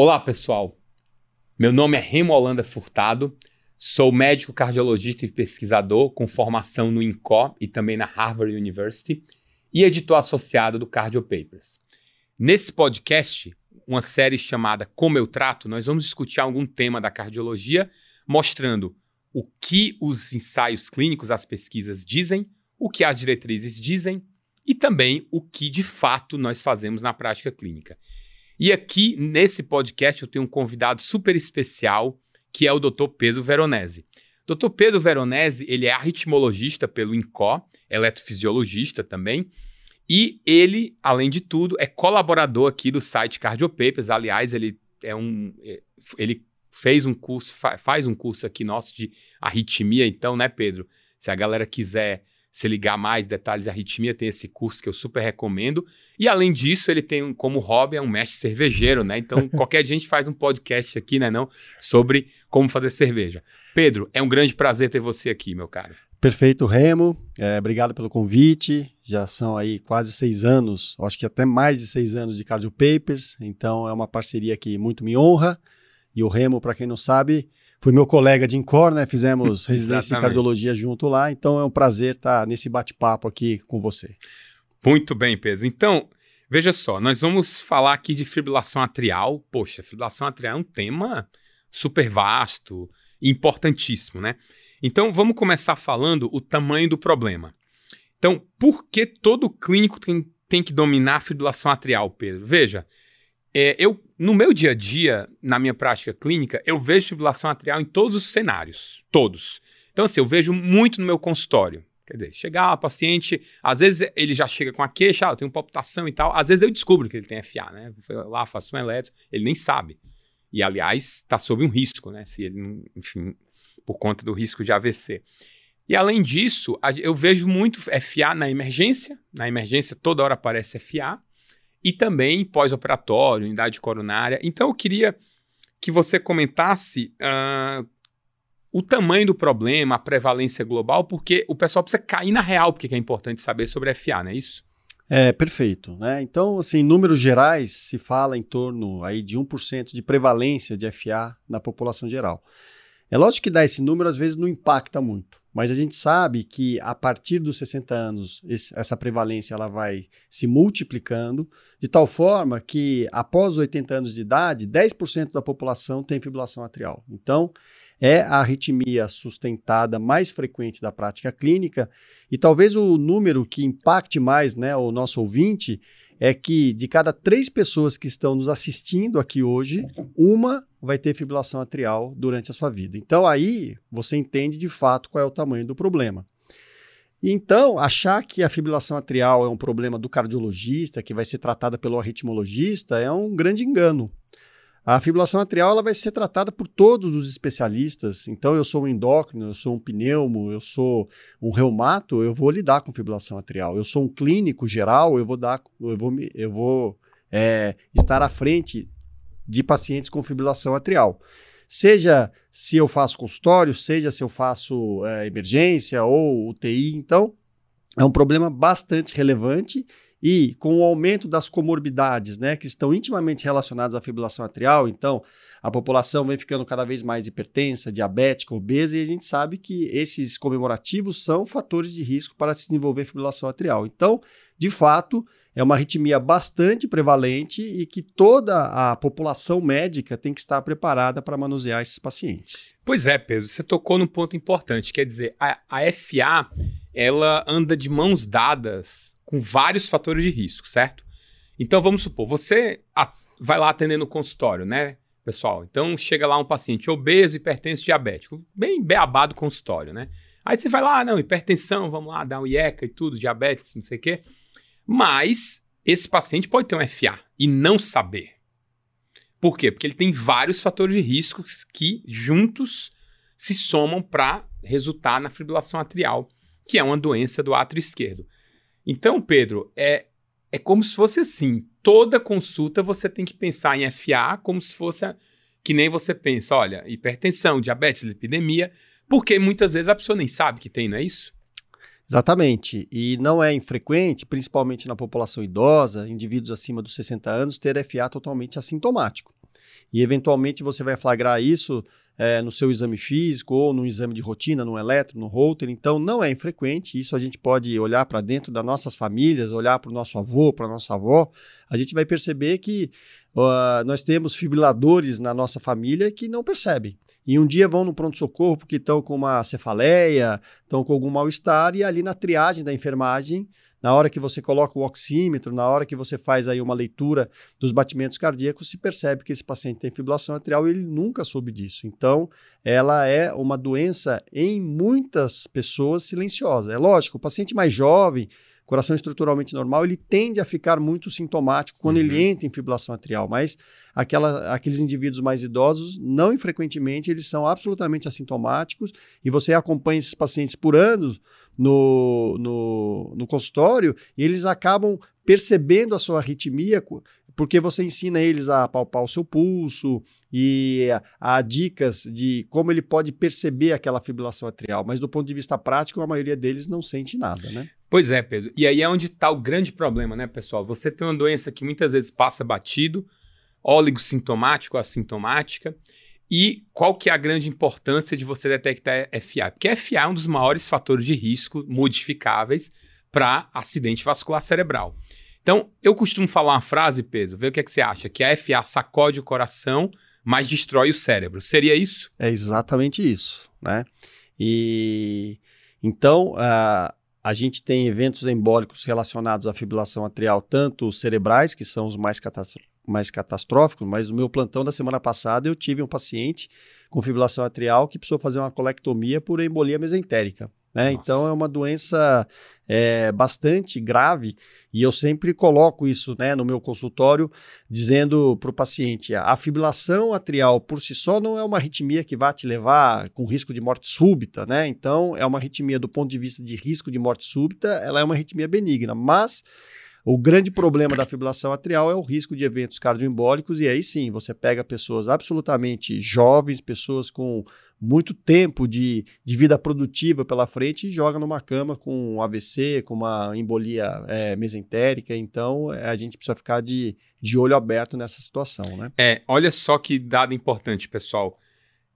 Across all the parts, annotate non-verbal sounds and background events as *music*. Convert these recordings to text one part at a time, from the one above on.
Olá, pessoal. Meu nome é Remo Holanda Furtado, sou médico cardiologista e pesquisador com formação no INCO e também na Harvard University e editor associado do Cardio Papers. Nesse podcast, uma série chamada Como Eu Trato, nós vamos discutir algum tema da cardiologia, mostrando o que os ensaios clínicos, as pesquisas dizem, o que as diretrizes dizem e também o que de fato nós fazemos na prática clínica. E aqui, nesse podcast, eu tenho um convidado super especial, que é o Dr. Pedro Veronese. Dr. Pedro Veronese, ele é arritmologista pelo INCO, eletrofisiologista também, e ele, além de tudo, é colaborador aqui do site Cardiopapers. Aliás, ele é um é, ele fez um curso, faz um curso aqui nosso de arritmia, então, né, Pedro? Se a galera quiser se ligar mais detalhes de arritmia, tem esse curso que eu super recomendo. E além disso, ele tem como hobby é um mestre cervejeiro, né? Então, *laughs* qualquer dia a gente faz um podcast aqui, né, não, sobre como fazer cerveja. Pedro, é um grande prazer ter você aqui, meu cara. Perfeito, Remo. É, obrigado pelo convite. Já são aí quase seis anos, acho que até mais de seis anos de Cardio Papers. Então é uma parceria que muito me honra. E o Remo, para quem não sabe, foi meu colega de Incor, né? Fizemos *laughs* residência em cardiologia junto lá, então é um prazer estar nesse bate-papo aqui com você. Muito bem, Pedro. Então, veja só, nós vamos falar aqui de fibrilação atrial. Poxa, fibrilação atrial é um tema super vasto e importantíssimo, né? Então, vamos começar falando o tamanho do problema. Então, por que todo clínico tem, tem que dominar a fibrilação atrial, Pedro? Veja, é, eu, no meu dia a dia, na minha prática clínica, eu vejo fibrilação atrial em todos os cenários. Todos. Então, assim, eu vejo muito no meu consultório. Quer dizer, chegar o paciente, às vezes ele já chega com a queixa, ah, eu tenho palpitação e tal. Às vezes eu descubro que ele tem FA, né? Eu lá, faço um eletro, ele nem sabe. E, aliás, está sob um risco, né? Se ele, enfim, por conta do risco de AVC. E além disso, eu vejo muito FA na emergência. Na emergência, toda hora aparece FA e também pós-operatório, unidade coronária. Então eu queria que você comentasse uh, o tamanho do problema, a prevalência global, porque o pessoal precisa cair na real, porque é importante saber sobre FA, não é isso? É, perfeito. Né? Então, assim, em números gerais, se fala em torno aí de 1% de prevalência de FA na população geral. É lógico que dar esse número às vezes não impacta muito. Mas a gente sabe que a partir dos 60 anos, esse, essa prevalência ela vai se multiplicando, de tal forma que após os 80 anos de idade, 10% da população tem fibrilação atrial. Então, é a arritmia sustentada mais frequente da prática clínica, e talvez o número que impacte mais né, o nosso ouvinte é que de cada três pessoas que estão nos assistindo aqui hoje, uma vai ter fibrilação atrial durante a sua vida. Então aí você entende de fato qual é o tamanho do problema. Então, achar que a fibrilação atrial é um problema do cardiologista, que vai ser tratada pelo arritmologista, é um grande engano. A fibrilação atrial ela vai ser tratada por todos os especialistas. Então, eu sou um endócrino, eu sou um pneumo, eu sou um reumato, eu vou lidar com fibrilação atrial. Eu sou um clínico geral, eu vou dar, eu vou, eu vou é, estar à frente de pacientes com fibrilação atrial. Seja se eu faço consultório, seja se eu faço é, emergência ou UTI, então é um problema bastante relevante e com o aumento das comorbidades, né, que estão intimamente relacionadas à fibrilação atrial, então a população vem ficando cada vez mais hipertensa, diabética, obesa, e a gente sabe que esses comemorativos são fatores de risco para se desenvolver fibrilação atrial. Então, de fato, é uma arritmia bastante prevalente e que toda a população médica tem que estar preparada para manusear esses pacientes. Pois é, Pedro, você tocou num ponto importante, quer dizer, a, a FA, ela anda de mãos dadas com vários fatores de risco, certo? Então vamos supor, você vai lá atendendo no consultório, né, pessoal? Então chega lá um paciente obeso, hipertenso, diabético, bem beabado consultório, né? Aí você vai lá, ah, não, hipertensão, vamos lá, dar um IECA e tudo, diabetes, não sei o quê. Mas esse paciente pode ter um FA e não saber. Por quê? Porque ele tem vários fatores de risco que juntos se somam para resultar na fibrilação atrial, que é uma doença do átrio esquerdo. Então, Pedro, é, é como se fosse assim: toda consulta você tem que pensar em FA como se fosse a, que nem você pensa, olha, hipertensão, diabetes, lipidemia, porque muitas vezes a pessoa nem sabe que tem, não é isso? Exatamente. E não é infrequente, principalmente na população idosa, indivíduos acima dos 60 anos, ter FA totalmente assintomático. E eventualmente você vai flagrar isso é, no seu exame físico ou no exame de rotina, no eletro, no holter. Então, não é infrequente. Isso a gente pode olhar para dentro das nossas famílias, olhar para o nosso avô, para a nossa avó. A gente vai perceber que uh, nós temos fibriladores na nossa família que não percebem. E um dia vão no pronto-socorro porque estão com uma cefaleia, estão com algum mal-estar, e ali na triagem da enfermagem na hora que você coloca o oxímetro, na hora que você faz aí uma leitura dos batimentos cardíacos, se percebe que esse paciente tem fibrilação atrial e ele nunca soube disso. Então, ela é uma doença em muitas pessoas silenciosa. É lógico, o paciente mais jovem, coração estruturalmente normal, ele tende a ficar muito sintomático quando uhum. ele entra em fibrilação atrial, mas aquela, aqueles indivíduos mais idosos, não infrequentemente, eles são absolutamente assintomáticos e você acompanha esses pacientes por anos no, no, no consultório e eles acabam percebendo a sua arritmia porque você ensina eles a palpar o seu pulso e a, a, dicas de como ele pode perceber aquela fibrilação atrial, mas do ponto de vista prático, a maioria deles não sente nada, né? Pois é, Pedro. E aí é onde está o grande problema, né, pessoal? Você tem uma doença que muitas vezes passa batido, sintomático ou assintomática, e qual que é a grande importância de você detectar FA? Porque FA é um dos maiores fatores de risco modificáveis para acidente vascular cerebral. Então, eu costumo falar uma frase, Pedro, vê o que, é que você acha, que a FA sacode o coração, mas destrói o cérebro. Seria isso? É exatamente isso, né? E então, uh, a gente tem eventos embólicos relacionados à fibrilação atrial, tanto cerebrais, que são os mais, mais catastróficos, mas no meu plantão da semana passada eu tive um paciente com fibrilação atrial que precisou fazer uma colectomia por embolia mesentérica. Né? Então é uma doença é, bastante grave e eu sempre coloco isso né, no meu consultório, dizendo para o paciente: a fibrilação atrial por si só não é uma arritmia que vai te levar com risco de morte súbita, né? Então é uma arritmia do ponto de vista de risco de morte súbita, ela é uma arritmia benigna, mas o grande problema da fibrilação atrial é o risco de eventos cardioembólicos, e aí sim, você pega pessoas absolutamente jovens, pessoas com muito tempo de, de vida produtiva pela frente e joga numa cama com um AVC, com uma embolia é, mesentérica. Então, a gente precisa ficar de, de olho aberto nessa situação, né? É, olha só que dado importante, pessoal.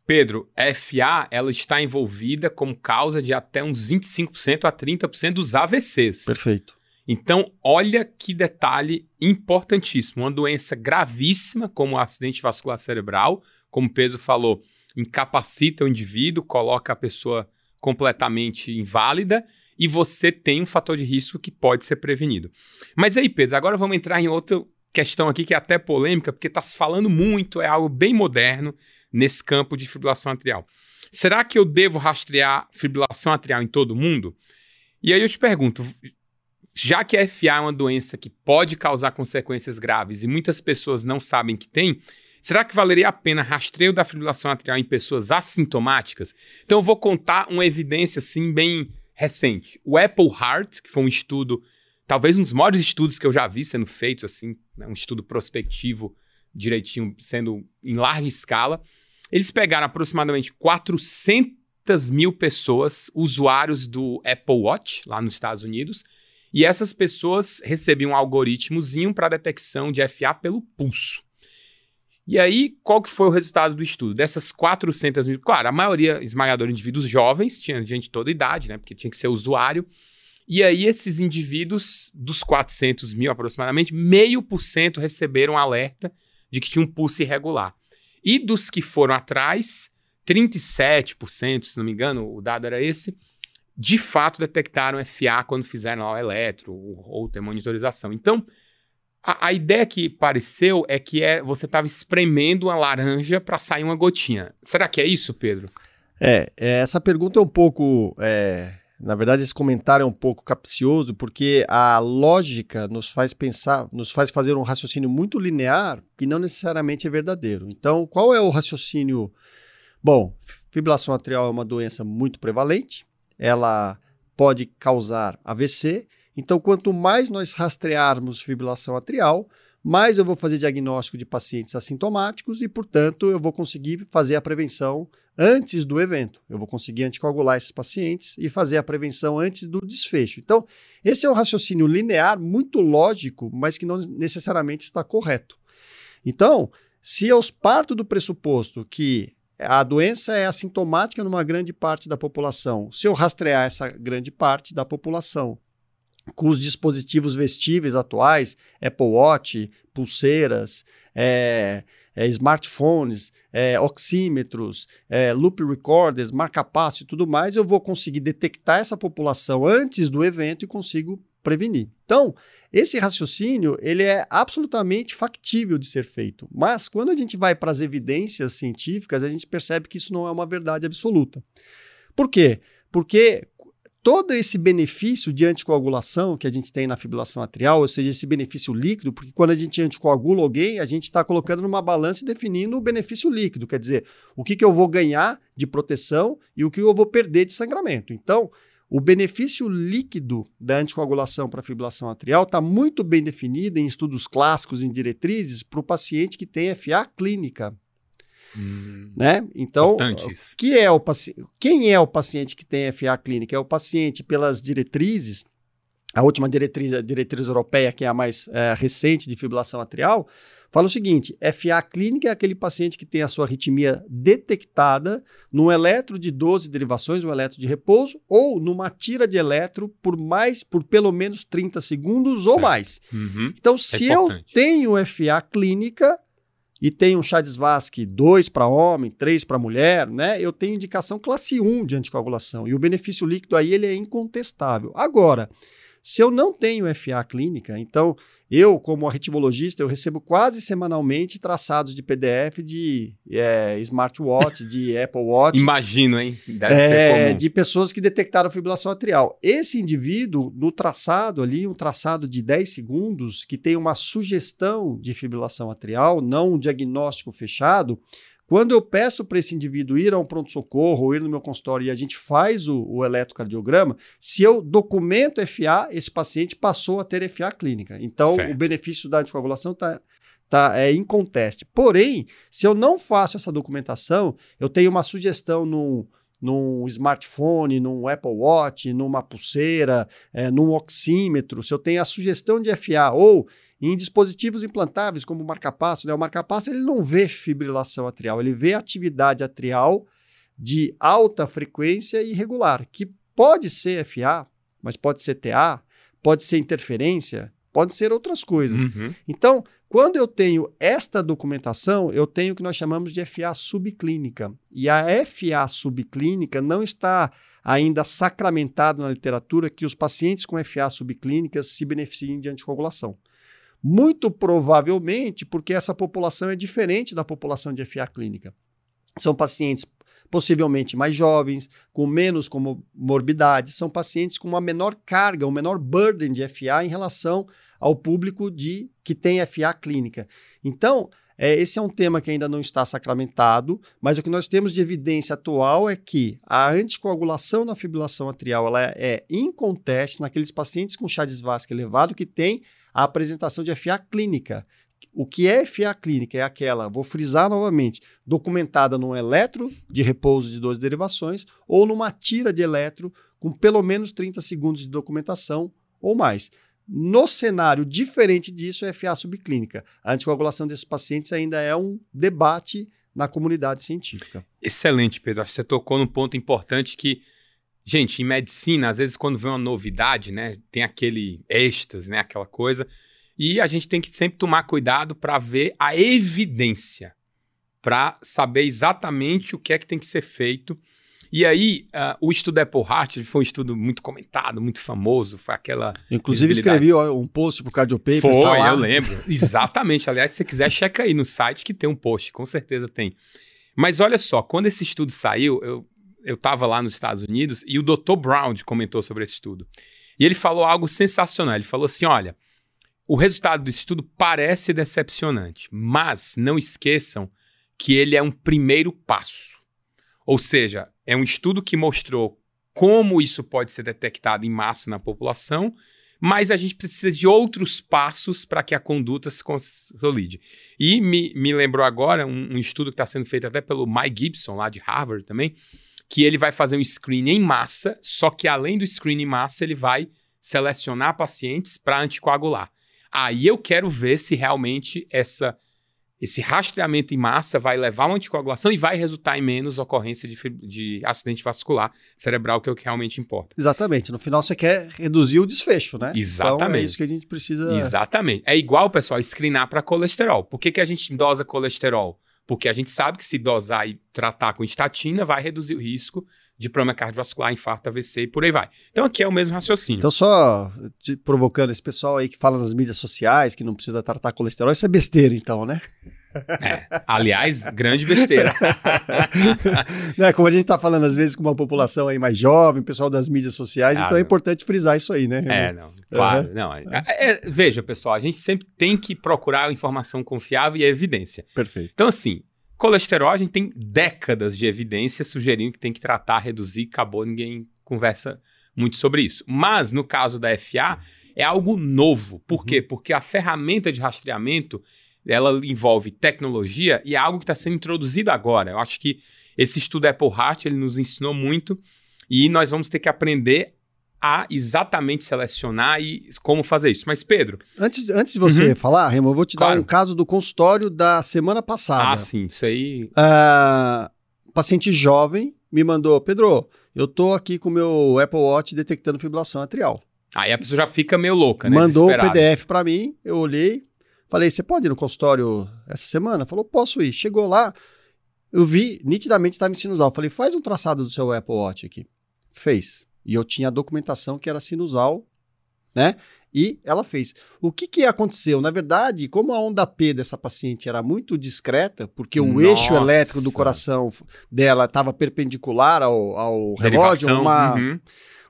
Pedro, a FA ela está envolvida como causa de até uns 25% a 30% dos AVCs. Perfeito. Então, olha que detalhe importantíssimo. Uma doença gravíssima, como o acidente vascular cerebral, como o Pedro falou, incapacita o indivíduo, coloca a pessoa completamente inválida e você tem um fator de risco que pode ser prevenido. Mas aí, Pedro, agora vamos entrar em outra questão aqui que é até polêmica, porque está se falando muito, é algo bem moderno nesse campo de fibrilação atrial. Será que eu devo rastrear fibrilação atrial em todo mundo? E aí eu te pergunto, já que a FA é uma doença que pode causar consequências graves e muitas pessoas não sabem que tem, será que valeria a pena rastreio da fibrilação atrial em pessoas assintomáticas? Então eu vou contar uma evidência assim bem recente. O Apple Heart, que foi um estudo, talvez um dos maiores estudos que eu já vi sendo feito assim, né, um estudo prospectivo direitinho, sendo em larga escala, eles pegaram aproximadamente 400 mil pessoas, usuários do Apple Watch, lá nos Estados Unidos, e essas pessoas recebiam um algoritmozinho para detecção de FA pelo pulso. E aí, qual que foi o resultado do estudo? Dessas 400 mil, claro, a maioria esmagadora indivíduos jovens, tinha gente de toda idade, né? Porque tinha que ser usuário. E aí, esses indivíduos, dos 400 mil aproximadamente, meio por cento receberam alerta de que tinha um pulso irregular. E dos que foram atrás, 37%, se não me engano, o dado era esse, de fato detectaram FA quando fizeram lá o eletro ou ter monitorização. Então, a, a, ideia que pareceu é que é, você estava espremendo uma laranja para sair uma gotinha. Será que é isso, Pedro? É, é essa pergunta é um pouco. É, na verdade, esse comentário é um pouco capcioso, porque a lógica nos faz pensar, nos faz fazer um raciocínio muito linear que não necessariamente é verdadeiro. Então, qual é o raciocínio? Bom, fibrilação atrial é uma doença muito prevalente, ela pode causar AVC. Então, quanto mais nós rastrearmos fibrilação atrial, mais eu vou fazer diagnóstico de pacientes assintomáticos e, portanto, eu vou conseguir fazer a prevenção antes do evento. Eu vou conseguir anticoagular esses pacientes e fazer a prevenção antes do desfecho. Então, esse é um raciocínio linear muito lógico, mas que não necessariamente está correto. Então, Se eu parto do pressuposto que a doença é assintomática numa grande parte da população, se eu rastrear essa grande parte da população com os dispositivos vestíveis atuais, Apple Watch, pulseiras, é, é, smartphones, é, oxímetros, é, loop recorders, marca-passo e tudo mais, eu vou conseguir detectar essa população antes do evento e consigo prevenir. Então, esse raciocínio ele é absolutamente factível de ser feito, mas quando a gente vai para as evidências científicas, a gente percebe que isso não é uma verdade absoluta. Por quê? Porque todo esse benefício de anticoagulação que a gente tem na fibrilação atrial, ou seja, esse benefício líquido, porque quando a gente anticoagula alguém, a gente está colocando numa balança e definindo o benefício líquido, quer dizer, o que, que eu vou ganhar de proteção e o que eu vou perder de sangramento. Então, o benefício líquido da anticoagulação para a fibrilação atrial está muito bem definido em estudos clássicos, em diretrizes, para o paciente que tem FA clínica. Hum, né? Então, que é o quem é o paciente que tem FA clínica? É o paciente pelas diretrizes, a última diretriz, a diretriz europeia, que é a mais é, recente de fibrilação atrial, fala o seguinte: FA clínica é aquele paciente que tem a sua arritmia detectada no eletro de 12 derivações, um eletro de repouso, ou numa tira de eletro por mais, por pelo menos 30 segundos certo. ou mais. Uhum. Então, se é eu tenho FA clínica, e tem um chá de Svasc 2 para homem, 3 para mulher, né? Eu tenho indicação classe 1 de anticoagulação e o benefício líquido aí ele é incontestável. Agora, se eu não tenho FA clínica, então eu, como arritmologista, eu recebo quase semanalmente traçados de PDF de é, smartwatch, de *laughs* Apple Watch. Imagino, hein? Deve é, ser comum. De pessoas que detectaram fibrilação atrial. Esse indivíduo, no traçado ali, um traçado de 10 segundos, que tem uma sugestão de fibrilação atrial, não um diagnóstico fechado, quando eu peço para esse indivíduo ir a um pronto-socorro ou ir no meu consultório e a gente faz o, o eletrocardiograma, se eu documento FA, esse paciente passou a ter FA clínica. Então, certo. o benefício da anticoagulação está tá, é inconteste. Porém, se eu não faço essa documentação, eu tenho uma sugestão no num smartphone, num Apple Watch, numa pulseira, é, num oxímetro, se eu tenho a sugestão de FA ou em dispositivos implantáveis, como o marcapasso, né? o marcapasso ele não vê fibrilação atrial, ele vê atividade atrial de alta frequência e regular, que pode ser FA, mas pode ser TA, pode ser interferência, pode ser outras coisas. Uhum. Então, quando eu tenho esta documentação, eu tenho o que nós chamamos de FA subclínica. E a FA subclínica não está ainda sacramentado na literatura que os pacientes com FA subclínicas se beneficiem de anticoagulação. Muito provavelmente porque essa população é diferente da população de FA clínica. São pacientes possivelmente mais jovens, com menos comorbidades, são pacientes com uma menor carga, um menor burden de FA em relação ao público de que tem FA clínica. Então, é, esse é um tema que ainda não está sacramentado, mas o que nós temos de evidência atual é que a anticoagulação na fibrilação atrial ela é inconteste naqueles pacientes com chá de elevado que tem a apresentação de FA clínica. O que é FA clínica? É aquela, vou frisar novamente, documentada num eletro de repouso de 12 derivações ou numa tira de eletro com pelo menos 30 segundos de documentação ou mais. No cenário diferente disso, é FA subclínica. A anticoagulação desses pacientes ainda é um debate na comunidade científica. Excelente, Pedro. Acho que você tocou num ponto importante que Gente, em medicina, às vezes quando vem uma novidade, né, tem aquele êxtase, né, aquela coisa, e a gente tem que sempre tomar cuidado para ver a evidência, para saber exatamente o que é que tem que ser feito. E aí, uh, o estudo Apple Heart foi um estudo muito comentado, muito famoso, foi aquela... Inclusive escrevi um post para o Cardiopaper. Foi, tá eu lembro. *laughs* Exatamente. Aliás, se você quiser, checa aí no site que tem um post, com certeza tem. Mas olha só, quando esse estudo saiu, eu eu estava lá nos Estados Unidos e o Dr. Brown comentou sobre esse estudo. E ele falou algo sensacional. Ele falou assim: olha, o resultado do estudo parece decepcionante, mas não esqueçam que ele é um primeiro passo. Ou seja, é um estudo que mostrou como isso pode ser detectado em massa na população, mas a gente precisa de outros passos para que a conduta se consolide. E me, me lembrou agora um, um estudo que está sendo feito até pelo Mike Gibson, lá de Harvard também, que ele vai fazer um screen em massa, só que além do screen em massa, ele vai selecionar pacientes para anticoagular. Aí eu quero ver se realmente essa esse rastreamento em massa vai levar a uma anticoagulação e vai resultar em menos ocorrência de, de, acidente vascular cerebral, que é o que realmente importa. Exatamente. No final você quer reduzir o desfecho, né? Exatamente. Então é isso que a gente precisa. Exatamente. É igual, pessoal, screenar para colesterol. Por que, que a gente dosa colesterol? Porque a gente sabe que se dosar e tratar com estatina vai reduzir o risco de problema cardiovascular, infarto, AVC e por aí vai. Então aqui é o mesmo raciocínio. Então só provocando esse pessoal aí que fala nas mídias sociais que não precisa tratar colesterol, isso é besteira então, né? É, aliás, grande besteira. *laughs* né, como a gente está falando às vezes com uma população aí mais jovem, pessoal das mídias sociais, ah, então é importante frisar isso aí, né? É, não, claro, uhum. não. É, é, veja, pessoal, a gente sempre tem que procurar informação confiável e evidência. Perfeito. Então, assim, Colesterol, a gente tem décadas de evidência sugerindo que tem que tratar, reduzir, acabou, ninguém conversa muito sobre isso. Mas no caso da FA, é algo novo. Por uhum. quê? Porque a ferramenta de rastreamento ela envolve tecnologia e é algo que está sendo introduzido agora. Eu acho que esse estudo Apple Heart ele nos ensinou muito e nós vamos ter que aprender a exatamente selecionar e como fazer isso. Mas, Pedro. Antes, antes de você uhum. falar, Remo, eu vou te claro. dar um caso do consultório da semana passada. Ah, sim, isso aí. Uh, paciente jovem me mandou, Pedro, eu tô aqui com o meu Apple Watch detectando fibrilação atrial. Aí a pessoa já fica meio louca, né? Mandou o PDF para mim, eu olhei, falei, você pode ir no consultório essa semana? Falou, posso ir. Chegou lá, eu vi, nitidamente estava em sinusal. Falei, faz um traçado do seu Apple Watch aqui. Fez. E eu tinha a documentação que era sinusal, né? E ela fez. O que, que aconteceu? Na verdade, como a onda P dessa paciente era muito discreta, porque o Nossa. eixo elétrico do coração dela estava perpendicular ao, ao relógio, uma, uhum.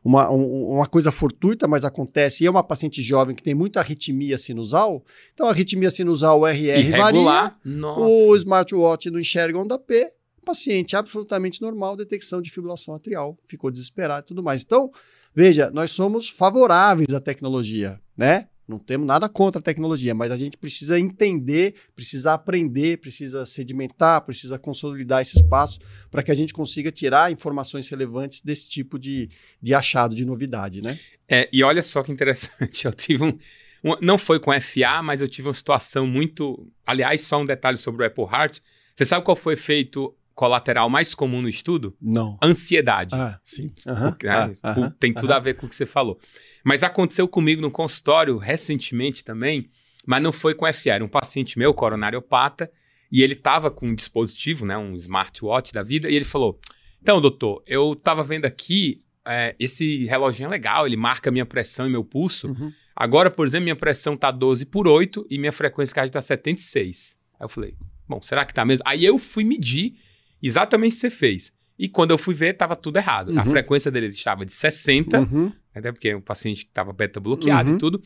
Uma, um, uma coisa fortuita, mas acontece, e é uma paciente jovem que tem muita arritmia sinusal, então a arritmia sinusal RR Irregular. varia, Nossa. o smartwatch não enxerga onda P, Paciente absolutamente normal, detecção de fibrilação atrial, ficou desesperado e tudo mais. Então, veja, nós somos favoráveis à tecnologia, né? Não temos nada contra a tecnologia, mas a gente precisa entender, precisa aprender, precisa sedimentar, precisa consolidar esses passos para que a gente consiga tirar informações relevantes desse tipo de, de achado, de novidade, né? É, e olha só que interessante, *laughs* eu tive um, um, Não foi com FA, mas eu tive uma situação muito. Aliás, só um detalhe sobre o Apple Heart. Você sabe qual foi feito colateral mais comum no estudo? Não. Ansiedade. Ah, sim. Uhum. Porque, né, ah, tem tudo a ver com o que você falou. Mas aconteceu comigo no consultório recentemente também, mas não foi com FA, era um paciente meu, coronariopata, e ele estava com um dispositivo, né, um smartwatch da vida, e ele falou: Então, doutor, eu estava vendo aqui, é, esse reloginho é legal, ele marca minha pressão e meu pulso. Uhum. Agora, por exemplo, minha pressão está 12 por 8 e minha frequência cardíaca está 76. Aí eu falei: Bom, será que está mesmo? Aí eu fui medir exatamente o que você fez. E quando eu fui ver, estava tudo errado. Uhum. A frequência dele estava de 60, uhum. até porque o paciente estava beta bloqueado uhum. e tudo.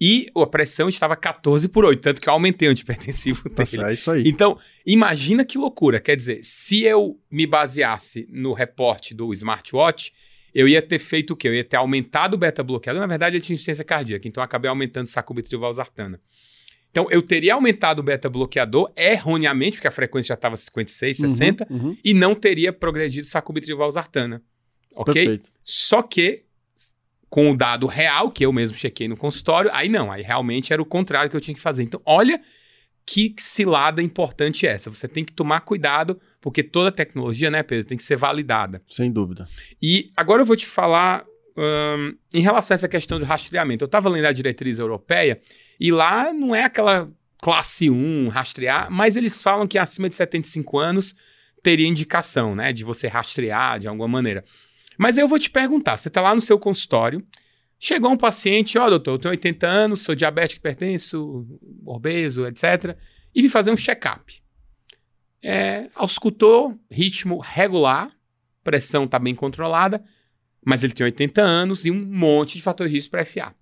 E a pressão estava 14 por 8, tanto que eu aumentei o antipertensivo *laughs* dele. É isso aí. Então, imagina que loucura. Quer dizer, se eu me baseasse no reporte do smartwatch, eu ia ter feito o quê? Eu ia ter aumentado o beta bloqueado. Na verdade, ele tinha insuficiência cardíaca, então eu acabei aumentando sacubitril valsartana. Então, eu teria aumentado o beta-bloqueador erroneamente, porque a frequência já estava 56, 60, uhum, uhum. e não teria progredido sacubitril valsartana. Ok? Perfeito. Só que, com o dado real, que eu mesmo chequei no consultório, aí não, aí realmente era o contrário que eu tinha que fazer. Então, olha que cilada importante é essa. Você tem que tomar cuidado, porque toda tecnologia, né, Pedro, tem que ser validada. Sem dúvida. E agora eu vou te falar um, em relação a essa questão do rastreamento. Eu estava lendo a diretriz europeia e lá não é aquela classe 1 rastrear, mas eles falam que acima de 75 anos teria indicação, né, de você rastrear de alguma maneira. Mas eu vou te perguntar, você está lá no seu consultório, chegou um paciente, ó, oh, doutor, eu tenho 80 anos, sou diabético, hipertenso, obeso, etc, e vim fazer um check-up. É, auscultou, ritmo regular, pressão está bem controlada, mas ele tem 80 anos e um monte de fator de risco para FA.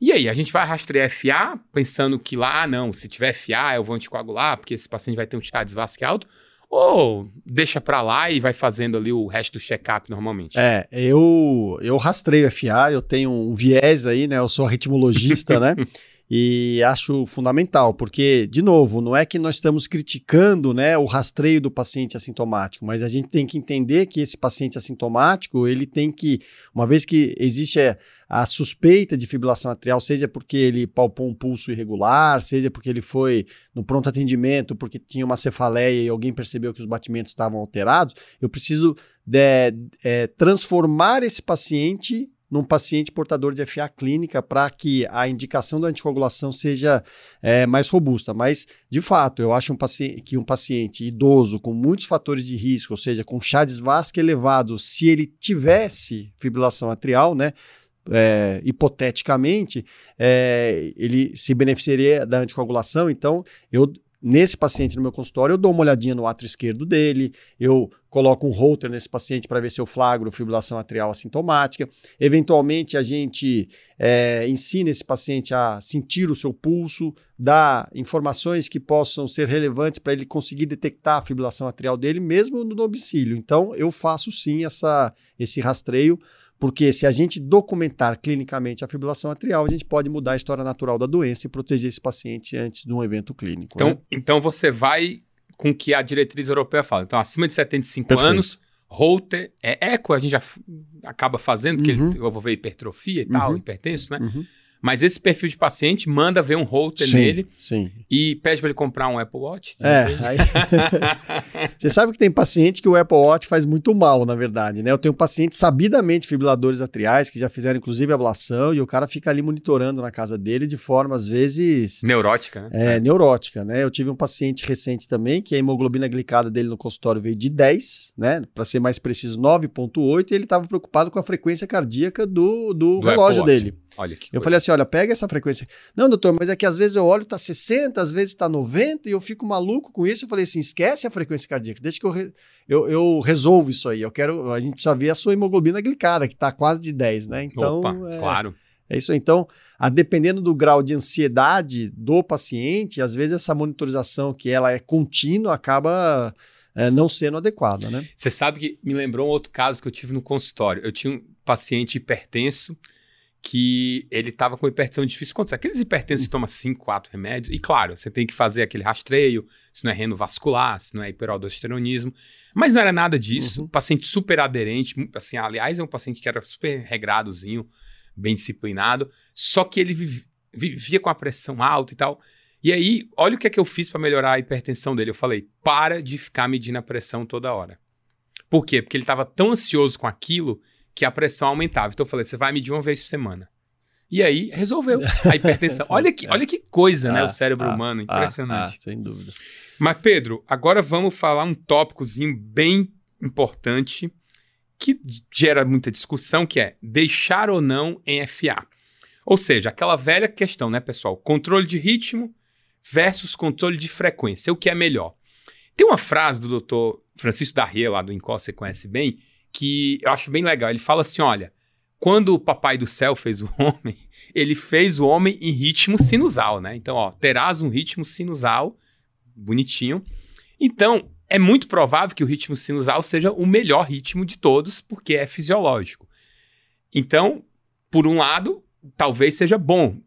E aí, a gente vai rastrear FA, pensando que lá, ah, não, se tiver FA, eu vou anticoagular, porque esse paciente vai ter um estado de alto, ou deixa para lá e vai fazendo ali o resto do check-up normalmente? É, eu, eu rastreio FA, eu tenho um viés aí, né? Eu sou ritmologista, né? *laughs* E acho fundamental, porque, de novo, não é que nós estamos criticando né, o rastreio do paciente assintomático, mas a gente tem que entender que esse paciente assintomático, ele tem que, uma vez que existe a suspeita de fibrilação atrial, seja porque ele palpou um pulso irregular, seja porque ele foi no pronto atendimento, porque tinha uma cefaleia e alguém percebeu que os batimentos estavam alterados, eu preciso de, é, transformar esse paciente num paciente portador de FA clínica para que a indicação da anticoagulação seja é, mais robusta. Mas, de fato, eu acho um que um paciente idoso com muitos fatores de risco, ou seja, com Chades Vasque elevado, se ele tivesse fibrilação atrial, né? É, hipoteticamente, é, ele se beneficiaria da anticoagulação. Então, eu nesse paciente no meu consultório, eu dou uma olhadinha no átrio esquerdo dele, eu coloco um holter nesse paciente para ver se eu flagro fibrilação atrial assintomática. Eventualmente, a gente é, ensina esse paciente a sentir o seu pulso, dá informações que possam ser relevantes para ele conseguir detectar a fibrilação atrial dele, mesmo no domicílio. Então, eu faço sim essa, esse rastreio porque se a gente documentar clinicamente a fibrilação atrial, a gente pode mudar a história natural da doença e proteger esse paciente antes de um evento clínico. Então, né? então você vai com o que a diretriz europeia fala. Então, acima de 75 Perfeito. anos, Holter, é eco, a gente já acaba fazendo, porque uhum. ele, eu vou ver hipertrofia e tal, uhum. hipertenso, né? Uhum. Mas esse perfil de paciente manda ver um holter sim, nele sim. e pede para ele comprar um Apple Watch. É, *laughs* aí... *laughs* você sabe que tem paciente que o Apple Watch faz muito mal, na verdade, né? Eu tenho pacientes sabidamente fibriladores atriais que já fizeram inclusive ablação e o cara fica ali monitorando na casa dele de forma às vezes neurótica, né? É, é. neurótica, né? Eu tive um paciente recente também que a hemoglobina glicada dele no consultório veio de 10, né? Para ser mais preciso, 9.8 e ele estava preocupado com a frequência cardíaca do, do, do relógio dele. Olha que Eu coisa. falei assim: olha, pega essa frequência. Não, doutor, mas é que às vezes eu olho, tá 60, às vezes tá 90, e eu fico maluco com isso. Eu falei assim: esquece a frequência cardíaca, deixa que eu, re... eu, eu, resolvo isso aí. Eu quero. A gente precisa ver a sua hemoglobina glicada, que tá quase de 10, né? Então. Opa, é, claro. É isso aí. Então, a, dependendo do grau de ansiedade do paciente, às vezes essa monitorização que ela é contínua acaba. É, não sendo adequada, né? Você sabe que me lembrou um outro caso que eu tive no consultório. Eu tinha um paciente hipertenso que ele estava com hipertensão difícil contra aqueles hipertensos que tomam 5, 4 remédios. E claro, você tem que fazer aquele rastreio, se não é reno vascular, se não é hiperaldosteronismo. Mas não era nada disso. Uhum. Paciente super aderente, assim, aliás, é um paciente que era super regradozinho, bem disciplinado, só que ele vivia com a pressão alta e tal. E aí, olha o que é que eu fiz para melhorar a hipertensão dele. Eu falei: "Para de ficar medindo a pressão toda hora". Por quê? Porque ele estava tão ansioso com aquilo que a pressão aumentava. Então eu falei, você vai medir uma vez por semana. E aí resolveu a hipertensão. *laughs* olha, que, olha que coisa, né? Ah, o cérebro ah, humano, ah, impressionante. Ah, sem dúvida. Mas, Pedro, agora vamos falar um tópicozinho bem importante que gera muita discussão, que é deixar ou não em FA. Ou seja, aquela velha questão, né, pessoal? Controle de ritmo versus controle de frequência. O que é melhor? Tem uma frase do Dr. Francisco Darrier, lá do INCOS, você conhece bem, que eu acho bem legal. Ele fala assim: olha, quando o Papai do Céu fez o *laughs* homem, ele fez o homem em ritmo sinusal, né? Então, ó, terás um ritmo sinusal, bonitinho. Então, é muito provável que o ritmo sinusal seja o melhor ritmo de todos, porque é fisiológico. Então, por um lado, talvez seja bom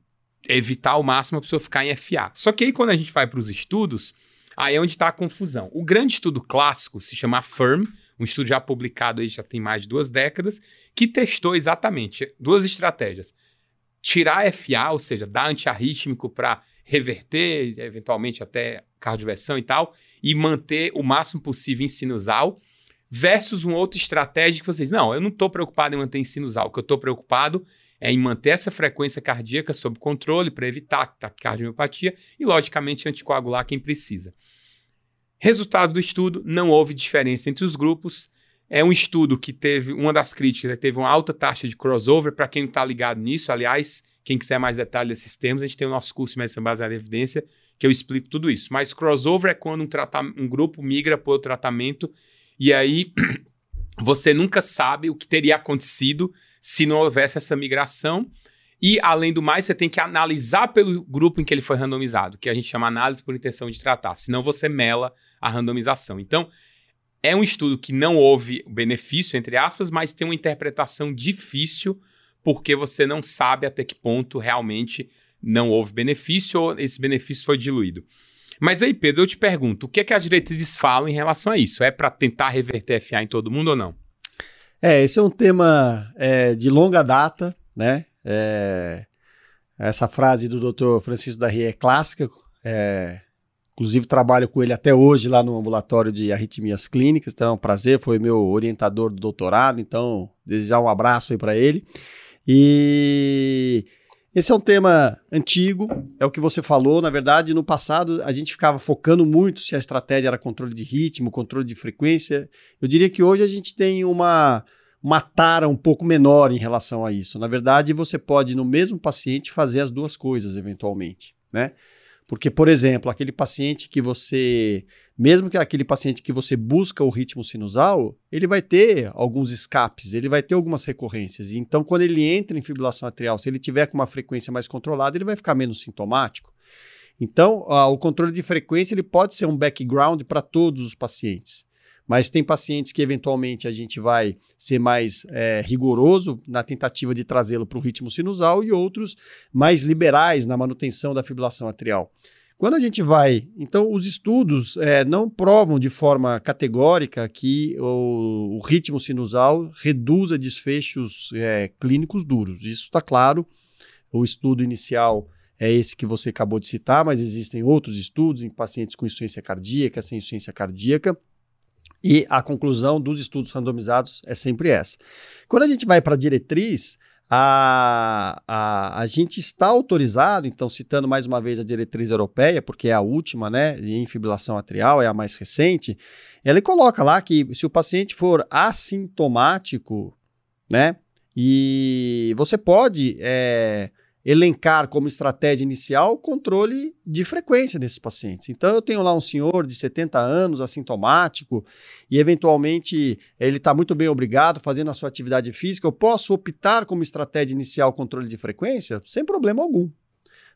evitar ao máximo a pessoa ficar em FA. Só que aí, quando a gente vai para os estudos, aí é onde está a confusão. O grande estudo clássico se chama FIRM, um estudo já publicado aí já tem mais de duas décadas, que testou exatamente duas estratégias. Tirar FA, ou seja, dar antiarrítmico para reverter, eventualmente até cardioversão e tal, e manter o máximo possível em sinusal, versus uma outra estratégia que vocês, não, eu não estou preocupado em manter em sinusal, o que eu estou preocupado é em manter essa frequência cardíaca sob controle para evitar taquicardiopatia e, logicamente, anticoagular quem precisa. Resultado do estudo: não houve diferença entre os grupos. É um estudo que teve, uma das críticas, é teve uma alta taxa de crossover. Para quem não está ligado nisso, aliás, quem quiser mais detalhes desses termos, a gente tem o nosso curso de medicina baseada em evidência, que eu explico tudo isso. Mas crossover é quando um, um grupo migra para o tratamento e aí *clears throat* você nunca sabe o que teria acontecido se não houvesse essa migração. E, além do mais, você tem que analisar pelo grupo em que ele foi randomizado, que a gente chama análise por intenção de tratar. Senão você mela a randomização. Então, é um estudo que não houve benefício, entre aspas, mas tem uma interpretação difícil, porque você não sabe até que ponto realmente não houve benefício ou esse benefício foi diluído. Mas aí, Pedro, eu te pergunto, o que é que as diretrizes falam em relação a isso? É para tentar reverter FA em todo mundo ou não? É, esse é um tema é, de longa data, né? É, essa frase do Dr. Francisco Darri é clássica, é, inclusive trabalho com ele até hoje lá no ambulatório de arritmias clínicas, então é um prazer, foi meu orientador do doutorado, então desejar um abraço aí para ele. E esse é um tema antigo, é o que você falou. Na verdade, no passado a gente ficava focando muito se a estratégia era controle de ritmo, controle de frequência. Eu diria que hoje a gente tem uma, uma tara um pouco menor em relação a isso. Na verdade, você pode, no mesmo paciente, fazer as duas coisas eventualmente, né? Porque, por exemplo, aquele paciente que você, mesmo que aquele paciente que você busca o ritmo sinusal, ele vai ter alguns escapes, ele vai ter algumas recorrências. Então, quando ele entra em fibrilação atrial, se ele tiver com uma frequência mais controlada, ele vai ficar menos sintomático. Então, o controle de frequência ele pode ser um background para todos os pacientes. Mas tem pacientes que eventualmente a gente vai ser mais é, rigoroso na tentativa de trazê-lo para o ritmo sinusal e outros mais liberais na manutenção da fibrilação atrial. Quando a gente vai. Então, os estudos é, não provam de forma categórica que o, o ritmo sinusal reduza desfechos é, clínicos duros. Isso está claro. O estudo inicial é esse que você acabou de citar, mas existem outros estudos em pacientes com insuficiência cardíaca, sem insuficiência cardíaca. E a conclusão dos estudos randomizados é sempre essa. Quando a gente vai para a diretriz, a, a, a gente está autorizado, então citando mais uma vez a diretriz europeia, porque é a última, né, em fibrilação atrial, é a mais recente, ele coloca lá que se o paciente for assintomático, né, e você pode é, elencar como estratégia inicial o controle de frequência desses pacientes. Então, eu tenho lá um senhor de 70 anos, assintomático, e eventualmente ele está muito bem obrigado fazendo a sua atividade física. Eu posso optar como estratégia inicial o controle de frequência sem problema algum,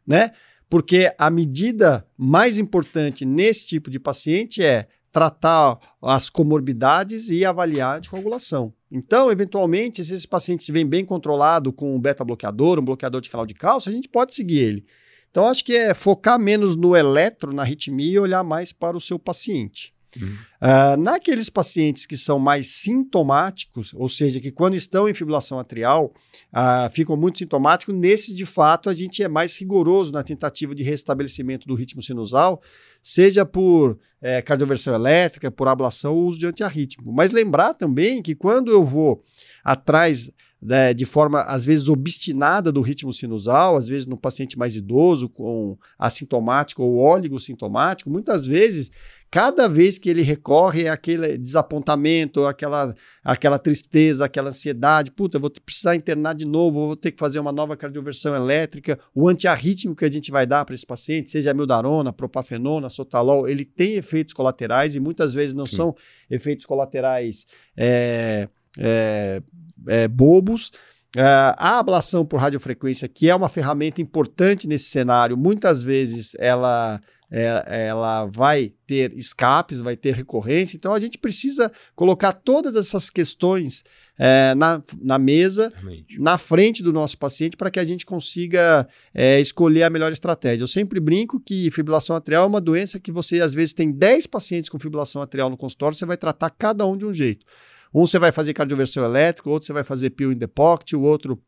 né? Porque a medida mais importante nesse tipo de paciente é tratar as comorbidades e avaliar a anticoagulação. Então, eventualmente, se esse paciente vem bem controlado com um beta-bloqueador, um bloqueador de canal de cálcio, a gente pode seguir ele. Então, acho que é focar menos no eletro, na arritmia, e olhar mais para o seu paciente. Uhum. Uh, naqueles pacientes que são mais sintomáticos, ou seja, que quando estão em fibrilação atrial uh, ficam muito sintomáticos, nesses de fato a gente é mais rigoroso na tentativa de restabelecimento do ritmo sinusal, seja por é, cardioversão elétrica, por ablação ou uso de antiarrítmico. Mas lembrar também que quando eu vou atrás né, de forma, às vezes, obstinada do ritmo sinusal, às vezes no paciente mais idoso, com assintomático ou oligosintomático, muitas vezes, cada vez que ele recorre é aquele desapontamento, aquela, aquela tristeza, aquela ansiedade, puta, vou precisar internar de novo, vou ter que fazer uma nova cardioversão elétrica, o antiarrítmico que a gente vai dar para esse paciente, seja a mildarona, propafenona, sotalol, ele tem efeitos colaterais e muitas vezes não Sim. são efeitos colaterais é, é, é, bobos. Uh, a ablação por radiofrequência, que é uma ferramenta importante nesse cenário, muitas vezes ela, é, ela vai ter escapes, vai ter recorrência, então a gente precisa colocar todas essas questões é, na, na mesa, Realmente. na frente do nosso paciente, para que a gente consiga é, escolher a melhor estratégia. Eu sempre brinco que fibrilação atrial é uma doença que você, às vezes, tem 10 pacientes com fibrilação atrial no consultório, você vai tratar cada um de um jeito. Um você vai fazer cardioversão elétrica, o outro você vai fazer pill in the pocket, o outro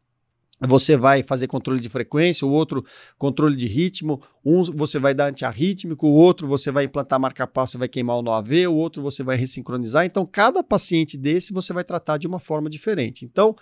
você vai fazer controle de frequência, o outro controle de ritmo, um você vai dar antiarrítmico, o outro você vai implantar marca-passo, vai queimar o no AV, o outro você vai ressincronizar. Então, cada paciente desse você vai tratar de uma forma diferente. Então,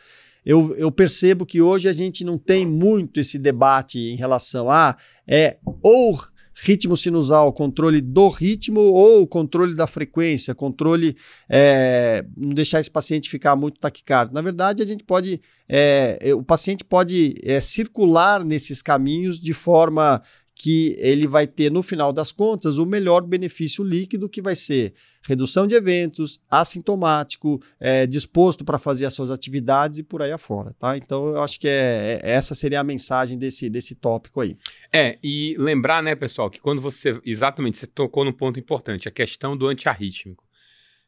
eu, eu percebo que hoje a gente não tem muito esse debate em relação a é ou ritmo sinusal, controle do ritmo ou controle da frequência, controle, é, não deixar esse paciente ficar muito taquicárdico. Na verdade, a gente pode, é, o paciente pode é, circular nesses caminhos de forma que ele vai ter, no final das contas, o melhor benefício líquido, que vai ser redução de eventos, assintomático, é, disposto para fazer as suas atividades e por aí afora, tá? Então, eu acho que é, é, essa seria a mensagem desse, desse tópico aí. É, e lembrar, né, pessoal, que quando você, exatamente, você tocou no ponto importante, a questão do antiarrítmico.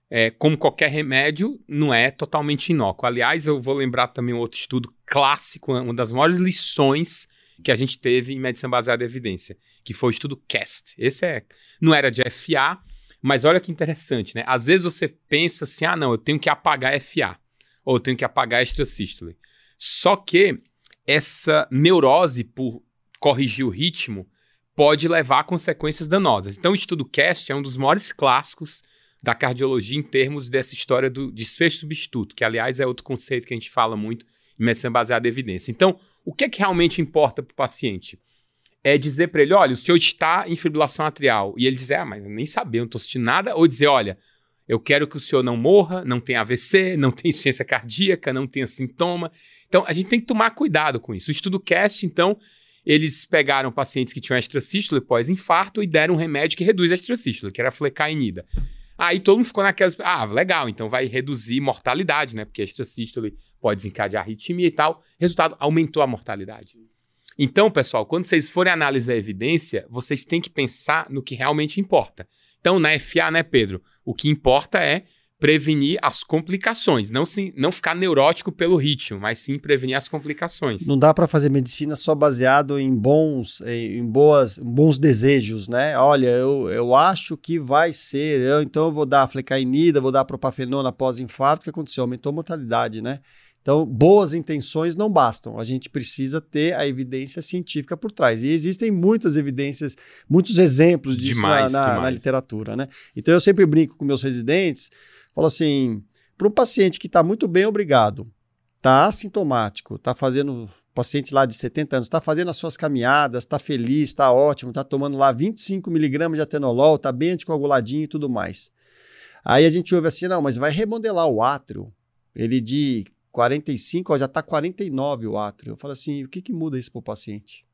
É, como qualquer remédio, não é totalmente inócuo. Aliás, eu vou lembrar também um outro estudo clássico, uma das maiores lições que a gente teve em medicina baseada em evidência, que foi o estudo CAST. Esse é, não era de FA, mas olha que interessante, né? Às vezes você pensa assim, ah, não, eu tenho que apagar FA, ou eu tenho que apagar extrasístole. Só que essa neurose por corrigir o ritmo pode levar a consequências danosas. Então, o estudo CAST é um dos maiores clássicos da cardiologia em termos dessa história do desfecho substituto, que, aliás, é outro conceito que a gente fala muito em medicina baseada em evidência. Então, o que é que realmente importa para o paciente? É dizer para ele, olha, o senhor está em fibrilação atrial. E ele dizer, ah, mas eu nem sabia, eu não estou sentindo nada. Ou dizer, olha, eu quero que o senhor não morra, não tenha AVC, não tenha insuficiência cardíaca, não tenha sintoma. Então, a gente tem que tomar cuidado com isso. O estudo CAST, então, eles pegaram pacientes que tinham extracístole pós-infarto e deram um remédio que reduz a extracístole, que era a flecainida. Aí todo mundo ficou naquelas, ah, legal, então vai reduzir mortalidade, né? Porque a extracístole pode desencadear arritmia e tal. Resultado, aumentou a mortalidade. Então, pessoal, quando vocês forem analisar a evidência, vocês têm que pensar no que realmente importa. Então, na FA, né, Pedro? O que importa é prevenir as complicações, não, se, não ficar neurótico pelo ritmo, mas sim prevenir as complicações. Não dá para fazer medicina só baseado em bons, em, boas, bons desejos, né? Olha, eu, eu acho que vai ser, eu, então eu vou dar flecainida, vou dar propafenona pós-infarto, o que aconteceu? Aumentou a mortalidade, né? Então, boas intenções não bastam. A gente precisa ter a evidência científica por trás. E existem muitas evidências, muitos exemplos disso demais, na, na, na literatura, né? Então, eu sempre brinco com meus residentes Fala assim, para um paciente que está muito bem, obrigado, está assintomático, está fazendo, paciente lá de 70 anos, está fazendo as suas caminhadas, está feliz, está ótimo, está tomando lá 25 miligramas de atenolol, está bem anticoaguladinho e tudo mais. Aí a gente ouve assim, não, mas vai remodelar o átrio. Ele de 45, ó, já está 49 o átrio. Eu falo assim, o que, que muda isso para o paciente?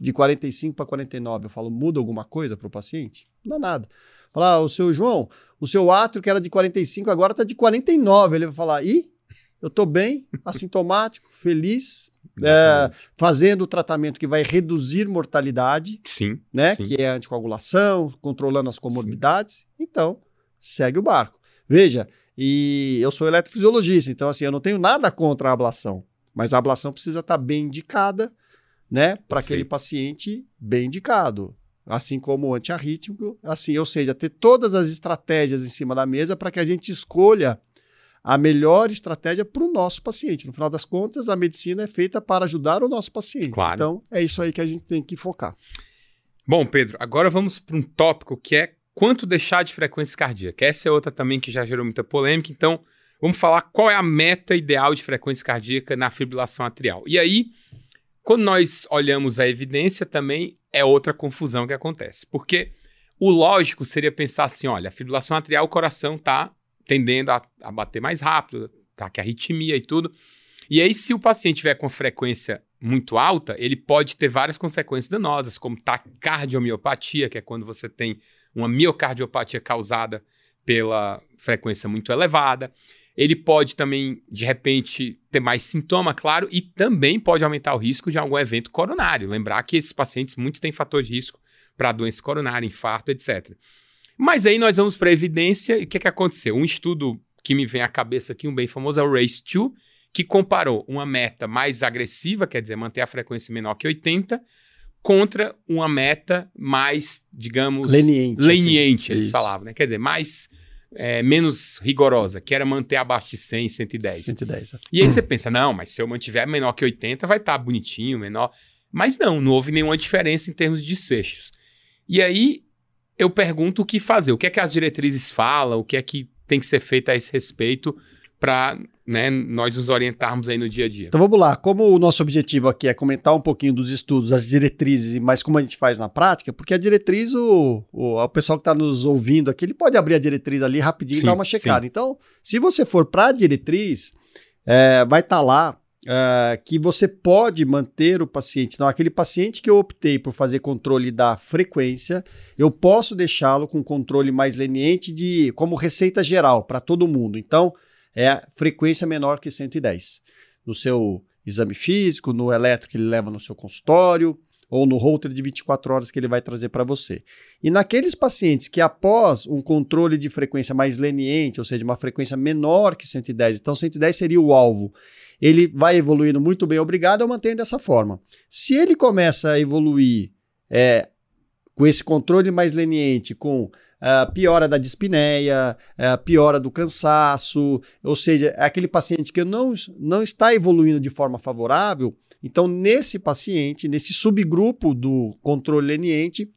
De 45 para 49, eu falo, muda alguma coisa para o paciente? Não dá nada. Falar, ah, o seu João, o seu átrio que era de 45 agora está de 49. Ele vai falar, ih, eu estou bem, assintomático, *laughs* feliz, é, fazendo o tratamento que vai reduzir mortalidade, sim, né? Sim. Que é a anticoagulação, controlando as comorbidades. Sim. Então, segue o barco. Veja, e eu sou eletrofisiologista, então assim, eu não tenho nada contra a ablação, mas a ablação precisa estar tá bem indicada, né, para aquele paciente bem indicado assim como o antiarrítmico, assim, ou seja, ter todas as estratégias em cima da mesa para que a gente escolha a melhor estratégia para o nosso paciente. No final das contas, a medicina é feita para ajudar o nosso paciente. Claro. Então, é isso aí que a gente tem que focar. Bom, Pedro, agora vamos para um tópico que é quanto deixar de frequência cardíaca. Essa é outra também que já gerou muita polêmica. Então, vamos falar qual é a meta ideal de frequência cardíaca na fibrilação atrial. E aí, quando nós olhamos a evidência também, é outra confusão que acontece. Porque o lógico seria pensar assim: olha, a fibrilação atrial, o coração está tendendo a, a, bater mais rápido, tá? Que arritmia e tudo. E aí, se o paciente tiver com frequência muito alta, ele pode ter várias consequências danosas, como taquicardiomiopatia, que é quando você tem uma miocardiopatia causada pela frequência muito elevada. Ele pode também, de repente, ter mais sintoma, claro, e também pode aumentar o risco de algum evento coronário. Lembrar que esses pacientes muito têm fator de risco para doença coronária, infarto, etc. Mas aí nós vamos para a evidência e o que, que aconteceu? Um estudo que me vem à cabeça aqui, um bem famoso, é o RACE2, que comparou uma meta mais agressiva, quer dizer, manter a frequência menor que 80, contra uma meta mais, digamos, leniente, leniente assim. eles Isso. falavam, né? Quer dizer, mais é, menos rigorosa, que era manter abaixo de 100, 110. 110. E aí você pensa, não, mas se eu mantiver menor que 80, vai estar tá bonitinho, menor. Mas não, não houve nenhuma diferença em termos de desfechos. E aí eu pergunto o que fazer, o que é que as diretrizes falam, o que é que tem que ser feito a esse respeito para né, nós nos orientarmos aí no dia a dia. Então vamos lá, como o nosso objetivo aqui é comentar um pouquinho dos estudos, as diretrizes, mas como a gente faz na prática, porque a diretriz, o, o, o pessoal que está nos ouvindo aqui, ele pode abrir a diretriz ali rapidinho sim, e dar uma checada. Sim. Então, se você for para a diretriz, é, vai estar tá lá é, que você pode manter o paciente. Então, aquele paciente que eu optei por fazer controle da frequência, eu posso deixá-lo com controle mais leniente de como receita geral para todo mundo. Então, é frequência menor que 110. No seu exame físico, no eletro que ele leva no seu consultório, ou no holter de 24 horas que ele vai trazer para você. E naqueles pacientes que após um controle de frequência mais leniente, ou seja, uma frequência menor que 110, então 110 seria o alvo, ele vai evoluindo muito bem, obrigado, eu mantenho dessa forma. Se ele começa a evoluir é, com esse controle mais leniente, com uh, piora da dispneia, uh, piora do cansaço, ou seja, é aquele paciente que não, não está evoluindo de forma favorável, então nesse paciente, nesse subgrupo do controle leniente,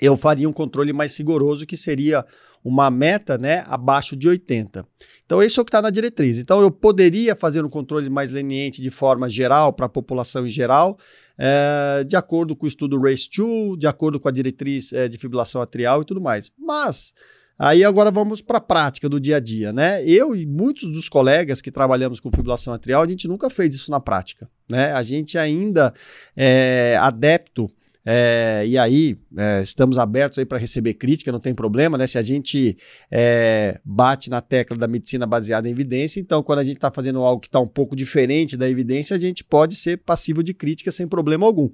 eu faria um controle mais rigoroso, que seria uma meta né, abaixo de 80. Então, é o que está na diretriz. Então, eu poderia fazer um controle mais leniente de forma geral, para a população em geral, é, de acordo com o estudo RACE2, de acordo com a diretriz é, de fibrilação atrial e tudo mais. Mas, aí agora vamos para a prática do dia a dia. Né? Eu e muitos dos colegas que trabalhamos com fibrilação atrial, a gente nunca fez isso na prática. Né? A gente ainda é adepto é, e aí, é, estamos abertos aí para receber crítica, não tem problema, né? Se a gente é, bate na tecla da medicina baseada em evidência, então quando a gente está fazendo algo que está um pouco diferente da evidência, a gente pode ser passivo de crítica sem problema algum.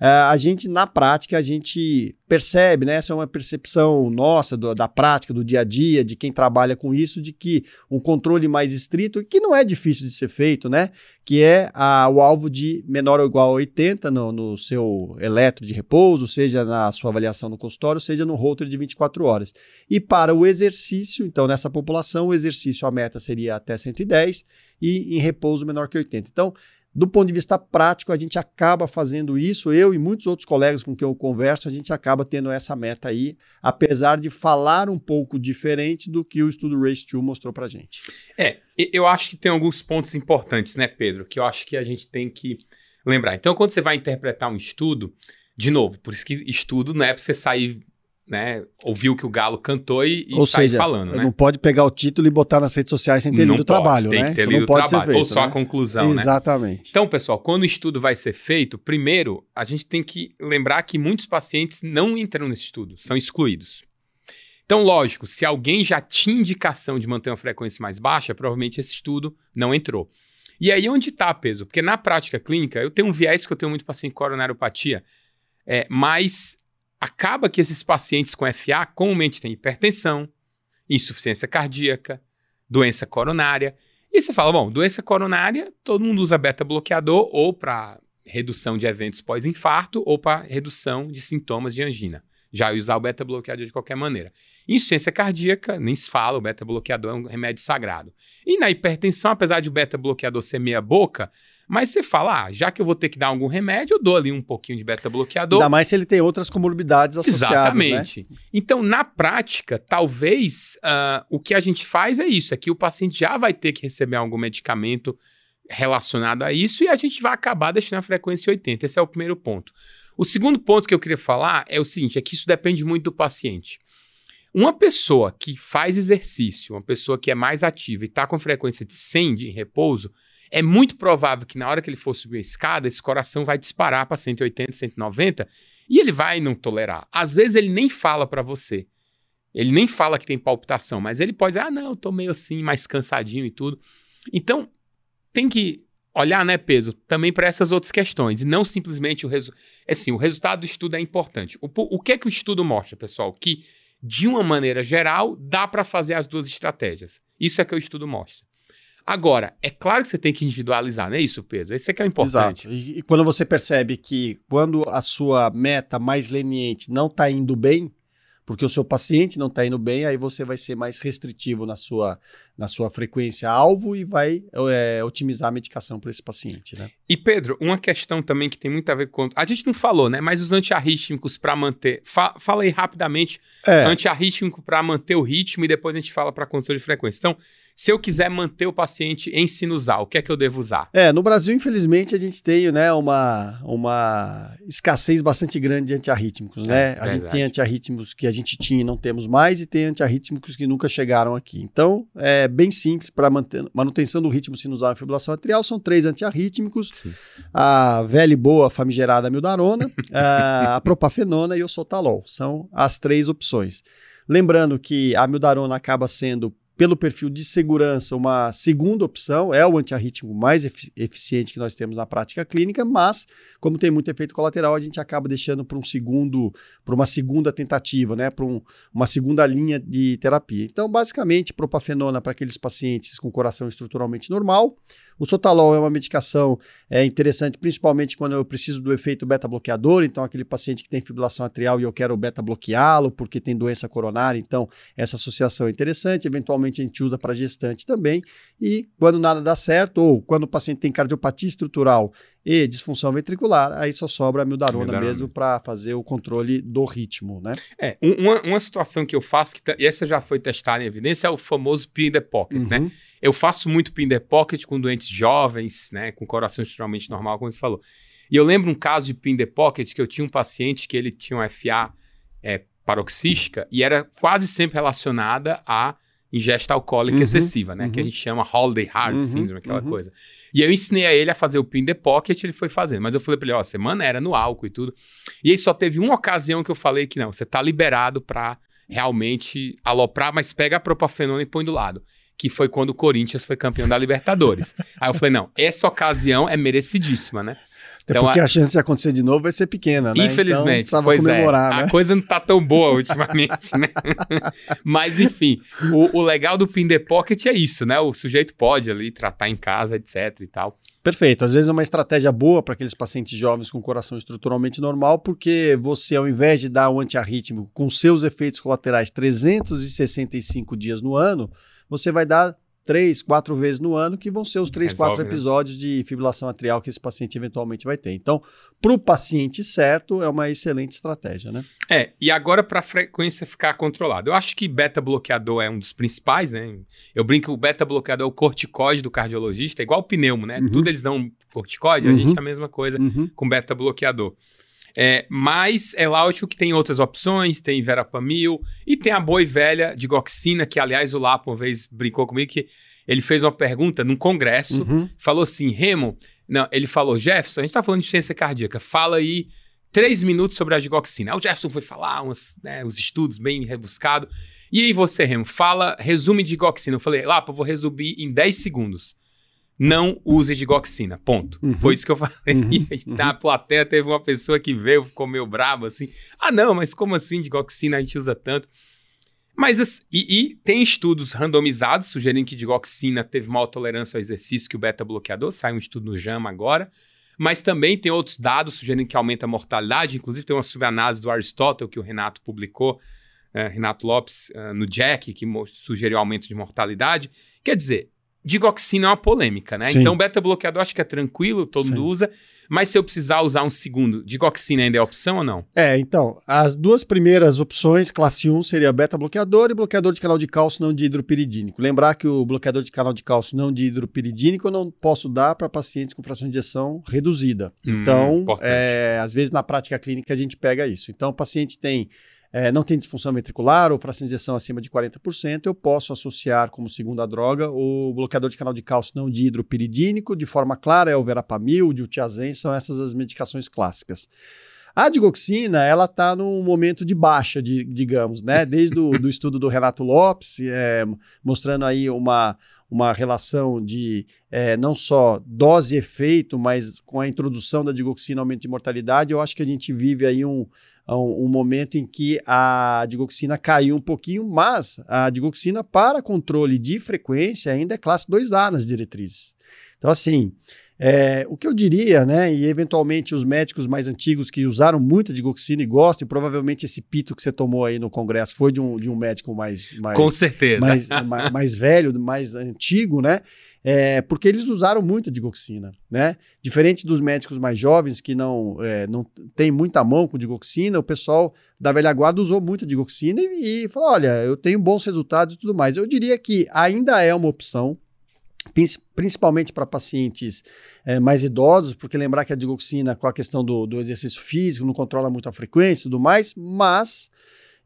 É, a gente, na prática, a gente percebe, né? Essa é uma percepção nossa do, da prática, do dia a dia, de quem trabalha com isso, de que um controle mais estrito, que não é difícil de ser feito, né? Que é a, o alvo de menor ou igual a 80 no, no seu eletro de repouso, seja na sua avaliação no consultório, seja no holter de 24 horas. E para o exercício, então, nessa população, o exercício, a meta seria até 110 e em repouso menor que 80. Então, do ponto de vista prático, a gente acaba fazendo isso, eu e muitos outros colegas com quem eu converso, a gente acaba tendo essa meta aí, apesar de falar um pouco diferente do que o estudo Race 2 mostrou pra gente. É, eu acho que tem alguns pontos importantes, né, Pedro, que eu acho que a gente tem que lembrar. Então, quando você vai interpretar um estudo, de novo, por isso que estudo não é para você sair, né, ouvir o que o Galo cantou e, e Ou sair seja, falando, né? Não pode pegar o título e botar nas redes sociais sem ter Não lido o trabalho, tem né? que ter Isso lido não pode trabalho, ser feito, ou só né? a conclusão, né? Exatamente. Então, pessoal, quando o estudo vai ser feito, primeiro, a gente tem que lembrar que muitos pacientes não entram nesse estudo, são excluídos. Então, lógico, se alguém já tinha indicação de manter uma frequência mais baixa, provavelmente esse estudo não entrou. E aí, onde está, peso? Porque na prática clínica, eu tenho um viés que eu tenho muito paciente com coronariopatia, é, mas acaba que esses pacientes com FA comumente têm hipertensão, insuficiência cardíaca, doença coronária. E você fala, bom, doença coronária, todo mundo usa beta-bloqueador ou para redução de eventos pós-infarto ou para redução de sintomas de angina. Já usar o beta-bloqueador de qualquer maneira. Insuficiência cardíaca, nem se fala, o beta-bloqueador é um remédio sagrado. E na hipertensão, apesar de o beta-bloqueador ser meia boca, mas você fala, ah, já que eu vou ter que dar algum remédio, eu dou ali um pouquinho de beta-bloqueador. Ainda mais se ele tem outras comorbidades associadas, né? Exatamente. Então, na prática, talvez ah, o que a gente faz é isso: é que o paciente já vai ter que receber algum medicamento relacionado a isso e a gente vai acabar deixando a frequência 80. Esse é o primeiro ponto. O segundo ponto que eu queria falar é o seguinte: é que isso depende muito do paciente. Uma pessoa que faz exercício, uma pessoa que é mais ativa e está com frequência de 100 de repouso, é muito provável que na hora que ele for subir a escada, esse coração vai disparar para 180, 190 e ele vai não tolerar. Às vezes ele nem fala para você. Ele nem fala que tem palpitação, mas ele pode dizer: ah, não, eu tô meio assim, mais cansadinho e tudo. Então, tem que olhar, né, Pedro, também para essas outras questões, e não simplesmente o resultado. Assim, o resultado do estudo é importante. O, o que é que o estudo mostra, pessoal? Que, de uma maneira geral, dá para fazer as duas estratégias. Isso é que o estudo mostra. Agora, é claro que você tem que individualizar, não é isso, Pedro? Esse é que é o importante. Exato. E, e quando você percebe que quando a sua meta mais leniente não está indo bem, porque o seu paciente não está indo bem, aí você vai ser mais restritivo na sua, na sua frequência alvo e vai é, otimizar a medicação para esse paciente, né? E Pedro, uma questão também que tem muito a ver com. A gente não falou, né? Mas os antiarrítmicos para manter. Fa fala aí rapidamente. É. Antiarrítmico para manter o ritmo e depois a gente fala para controle de frequência. Então, se eu quiser manter o paciente em sinusal, o que é que eu devo usar? É, no Brasil, infelizmente, a gente tem né, uma, uma escassez bastante grande de antiarrítmicos, né? É, a gente verdade. tem antiarrítmicos que a gente tinha e não temos mais, e tem antiarrítmicos que nunca chegaram aqui. Então, é bem simples para manutenção do ritmo sinusal e fibrilação atrial, são três antiarrítmicos, Sim. a velha e boa famigerada mildarona, *laughs* a propafenona e o sotalol. São as três opções. Lembrando que a mildarona acaba sendo pelo perfil de segurança, uma segunda opção, é o antiarrítmico mais efici eficiente que nós temos na prática clínica, mas como tem muito efeito colateral, a gente acaba deixando para um segundo, para uma segunda tentativa, né, para um, uma segunda linha de terapia. Então, basicamente, propafenona para aqueles pacientes com coração estruturalmente normal, o sotalol é uma medicação é, interessante, principalmente quando eu preciso do efeito beta-bloqueador, então aquele paciente que tem fibrilação atrial e eu quero beta-bloqueá-lo porque tem doença coronária, então essa associação é interessante. Eventualmente a gente usa para gestante também. E quando nada dá certo, ou quando o paciente tem cardiopatia estrutural e disfunção ventricular, aí só sobra a mildarona, mildarona. mesmo para fazer o controle do ritmo, né? É, uma, uma situação que eu faço, que e essa já foi testada em evidência, é o famoso pin the pocket, né? uhum. né? Eu faço muito pin the pocket com doentes jovens, né, com coração extremamente normal, como você falou. E eu lembro um caso de pin the pocket que eu tinha um paciente que ele tinha um FA é, paroxística e era quase sempre relacionada a ingesta alcoólica uhum, excessiva, né? Uhum. Que a uhum. gente chama holiday heart uhum, syndrome, aquela uhum. coisa. E eu ensinei a ele a fazer o pin the pocket, ele foi fazendo. Mas eu falei pra ele, ó, a semana era no álcool e tudo. E aí só teve uma ocasião que eu falei que não, você tá liberado para realmente aloprar, mas pega a propafenona e põe do lado que foi quando o Corinthians foi campeão da Libertadores. *laughs* Aí eu falei, não, essa ocasião é merecidíssima, né? Até então, porque a... a... chance de acontecer de novo vai ser pequena, né? Infelizmente, então, pois é. Né? A coisa não tá tão boa ultimamente, né? *laughs* Mas enfim, o, o, legal do Pin the Pocket é isso, né? O sujeito pode ali tratar em casa, etc e tal. Perfeito. Às vezes é uma estratégia boa para aqueles pacientes jovens com coração estruturalmente normal, porque você, ao invés de dar um antiarrítmico com seus efeitos colaterais 365 dias no ano, você vai dar três, quatro vezes no ano, que vão ser os três, Resolve, quatro né? episódios né? de fibrilação atrial que esse paciente eventualmente vai ter. Então, para o paciente certo, é uma excelente estratégia, né? É, e agora para a frequência ficar controlada. Eu acho que beta-bloqueador é um dos principais, né? Eu brinco que o beta-bloqueador é o corticóide do cardiologista, é igual o pneumo, né? Uhum. Tudo eles dão corticóide, uhum. a gente é a mesma coisa uhum. com beta-bloqueador. É, mas é lógico que tem outras opções, tem verapamil e tem a boa e velha de goxina, que aliás o Lapo uma vez brincou comigo que ele fez uma pergunta num congresso, uhum. falou assim, Remo, não, ele falou, Jefferson, a gente tá falando de ciência cardíaca, fala aí três minutos sobre a digoxina. Aí o Jefferson foi falar uns, né, uns estudos bem rebuscados. E aí você, Remo, fala, resume de digoxina. Eu falei, Lapo, eu vou resumir em 10 segundos não use digoxina, ponto. Uhum. Foi isso que eu falei. Uhum. *laughs* E na uhum. plateia teve uma pessoa que veio, ficou meio bravo assim. Ah, não, mas como assim digoxina a gente usa tanto? Mas, e, e tem estudos randomizados sugerindo que digoxina teve maior tolerância ao exercício que o beta-bloqueador, sai um estudo no JAMA agora. Mas também tem outros dados sugerindo que aumenta a mortalidade, inclusive tem uma subanálise do Aristóteles que o Renato publicou, uh, Renato Lopes, uh, no Jack, que sugeriu aumento de mortalidade. Quer dizer, digoxina é uma polêmica, né? Sim. Então, beta-bloqueador acho que é tranquilo, todo Sim. mundo usa. Mas se eu precisar usar um segundo, digoxina ainda é opção ou não? É, então, as duas primeiras opções, classe 1, seria beta-bloqueador e bloqueador de canal de cálcio não dihidropiridínico. Lembrar que o bloqueador de canal de cálcio não dihidropiridínico eu não posso dar para pacientes com fração de injeção reduzida. Hum, então, é, às vezes na prática clínica a gente pega isso. Então, o paciente tem é, não tem disfunção ventricular ou fração de injeção acima de 40%, eu posso associar como segunda droga o bloqueador de canal de cálcio não dihidropiridínico, de forma clara é o verapamil, o diltiazem, são essas as medicações clássicas. A digoxina, ela está num momento de baixa, de, digamos, né? Desde o do estudo do Renato Lopes, é, mostrando aí uma, uma relação de é, não só dose e efeito, mas com a introdução da digoxina, aumento de mortalidade, eu acho que a gente vive aí um, um, um, momento em que a digoxina caiu um pouquinho, mas a digoxina para controle de frequência ainda é classe 2A nas diretrizes. Então, assim, é, o que eu diria, né, e eventualmente os médicos mais antigos que usaram muita digoxina e gostam, e provavelmente esse pito que você tomou aí no congresso foi de um, de um médico mais, mais com certeza mais, mais, mais velho, mais antigo, né? É, porque eles usaram muita digoxina, né? Diferente dos médicos mais jovens que não, é, não tem muita mão com digoxina, o pessoal da velha guarda usou muita digoxina e, e falou: olha, eu tenho bons resultados e tudo mais. Eu diria que ainda é uma opção, principalmente para pacientes é, mais idosos, porque lembrar que a digoxina, com a questão do, do exercício físico, não controla muito a frequência e tudo mais, mas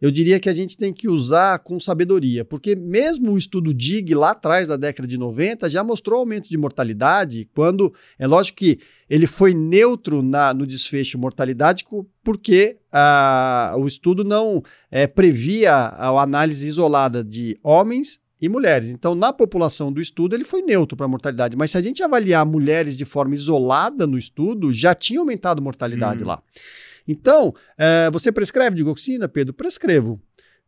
eu diria que a gente tem que usar com sabedoria, porque mesmo o estudo DIG lá atrás da década de 90 já mostrou aumento de mortalidade, quando é lógico que ele foi neutro na, no desfecho mortalidade, porque ah, o estudo não é, previa a, a análise isolada de homens e mulheres. Então, na população do estudo, ele foi neutro para a mortalidade. Mas se a gente avaliar mulheres de forma isolada no estudo, já tinha aumentado a mortalidade hum. lá. Então, é, você prescreve digoxina, Pedro? Prescrevo.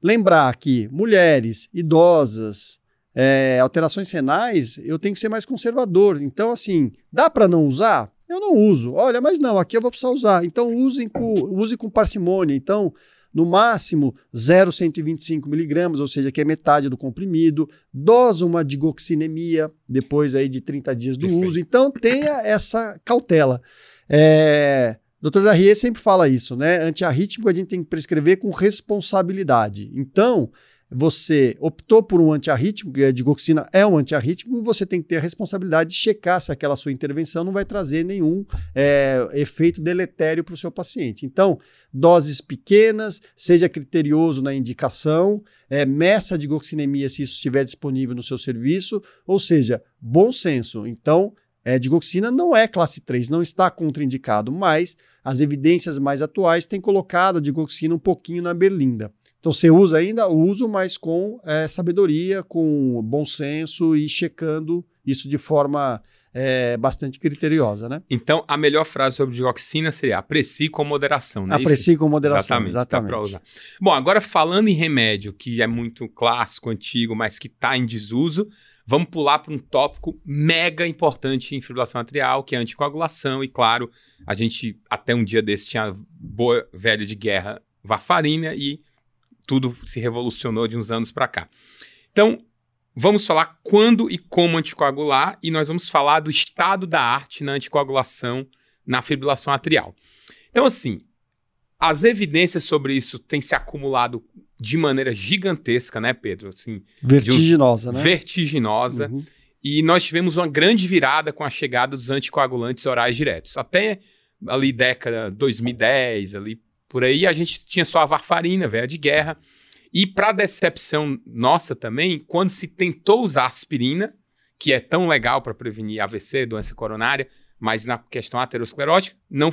Lembrar que mulheres, idosas, é, alterações renais, eu tenho que ser mais conservador. Então, assim, dá para não usar? Eu não uso. Olha, mas não, aqui eu vou precisar usar. Então, use com, use com parcimônia. Então, no máximo 0,125 miligramas, ou seja, que é metade do comprimido, dosa uma digoxinemia depois aí de 30 dias do Perfeito. uso. Então tenha essa cautela. É, Dr. Darrier sempre fala isso, né? Antiarrítmico a gente tem que prescrever com responsabilidade. Então, você optou por um antiarrítmico, que a digoxina é um antiarrítmico, você tem que ter a responsabilidade de checar se aquela sua intervenção não vai trazer nenhum é, efeito deletério para o seu paciente. Então, doses pequenas, seja criterioso na indicação, é, meça a digoxinemia se isso estiver disponível no seu serviço, ou seja, bom senso. Então, é, digoxina não é classe 3, não está contraindicado, mas as evidências mais atuais têm colocado a digoxina um pouquinho na berlinda. Então você usa ainda, uso, mas com é, sabedoria, com bom senso e checando isso de forma é, bastante criteriosa, né? Então, a melhor frase sobre dioxina seria aprecie com moderação, né? Aprecie com moderação, exatamente. exatamente. Bom, agora falando em remédio, que é muito clássico, antigo, mas que está em desuso, vamos pular para um tópico mega importante em fibrilação atrial, que é a anticoagulação, e claro, a gente até um dia desse tinha boa velha de guerra varfarina e tudo se revolucionou de uns anos para cá. Então, vamos falar quando e como anticoagular e nós vamos falar do estado da arte na anticoagulação na fibrilação atrial. Então, assim, as evidências sobre isso têm se acumulado de maneira gigantesca, né, Pedro? Assim, vertiginosa, um, né? Vertiginosa. Uhum. E nós tivemos uma grande virada com a chegada dos anticoagulantes orais diretos. Até ali década 2010, ali por aí, a gente tinha só a varfarina, velha de guerra. E para decepção nossa também, quando se tentou usar aspirina, que é tão legal para prevenir AVC, doença coronária, mas na questão aterosclerótica, não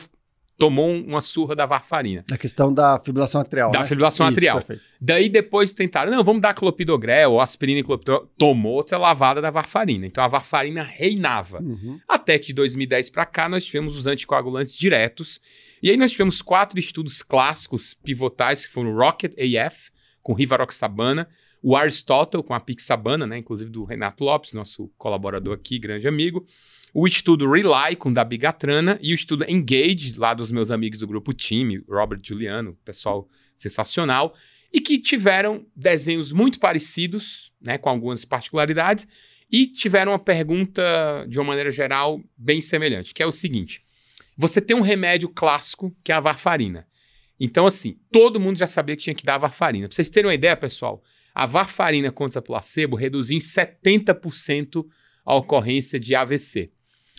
tomou uma surra da varfarina. Na questão da fibrilação atrial. Da né? fibrilação Isso, atrial. Perfeito. Daí depois tentaram, não, vamos dar clopidogrel ou aspirina e clopidogrel. Tomou outra lavada da varfarina. Então a varfarina reinava. Uhum. Até que de 2010 para cá nós tivemos os anticoagulantes diretos e aí nós tivemos quatro estudos clássicos pivotais, que foram o Rocket AF, com Rivaroxabana, o Aristotle, com a Pixabana, né, inclusive do Renato Lopes, nosso colaborador aqui, grande amigo, o estudo Rely, com Dabigatrana, e o estudo Engage, lá dos meus amigos do grupo Time, Robert Juliano, pessoal sensacional, e que tiveram desenhos muito parecidos, né, com algumas particularidades, e tiveram uma pergunta, de uma maneira geral, bem semelhante, que é o seguinte: você tem um remédio clássico, que é a varfarina. Então, assim, todo mundo já sabia que tinha que dar a varfarina. Pra vocês terem uma ideia, pessoal, a varfarina contra placebo reduziu em 70% a ocorrência de AVC.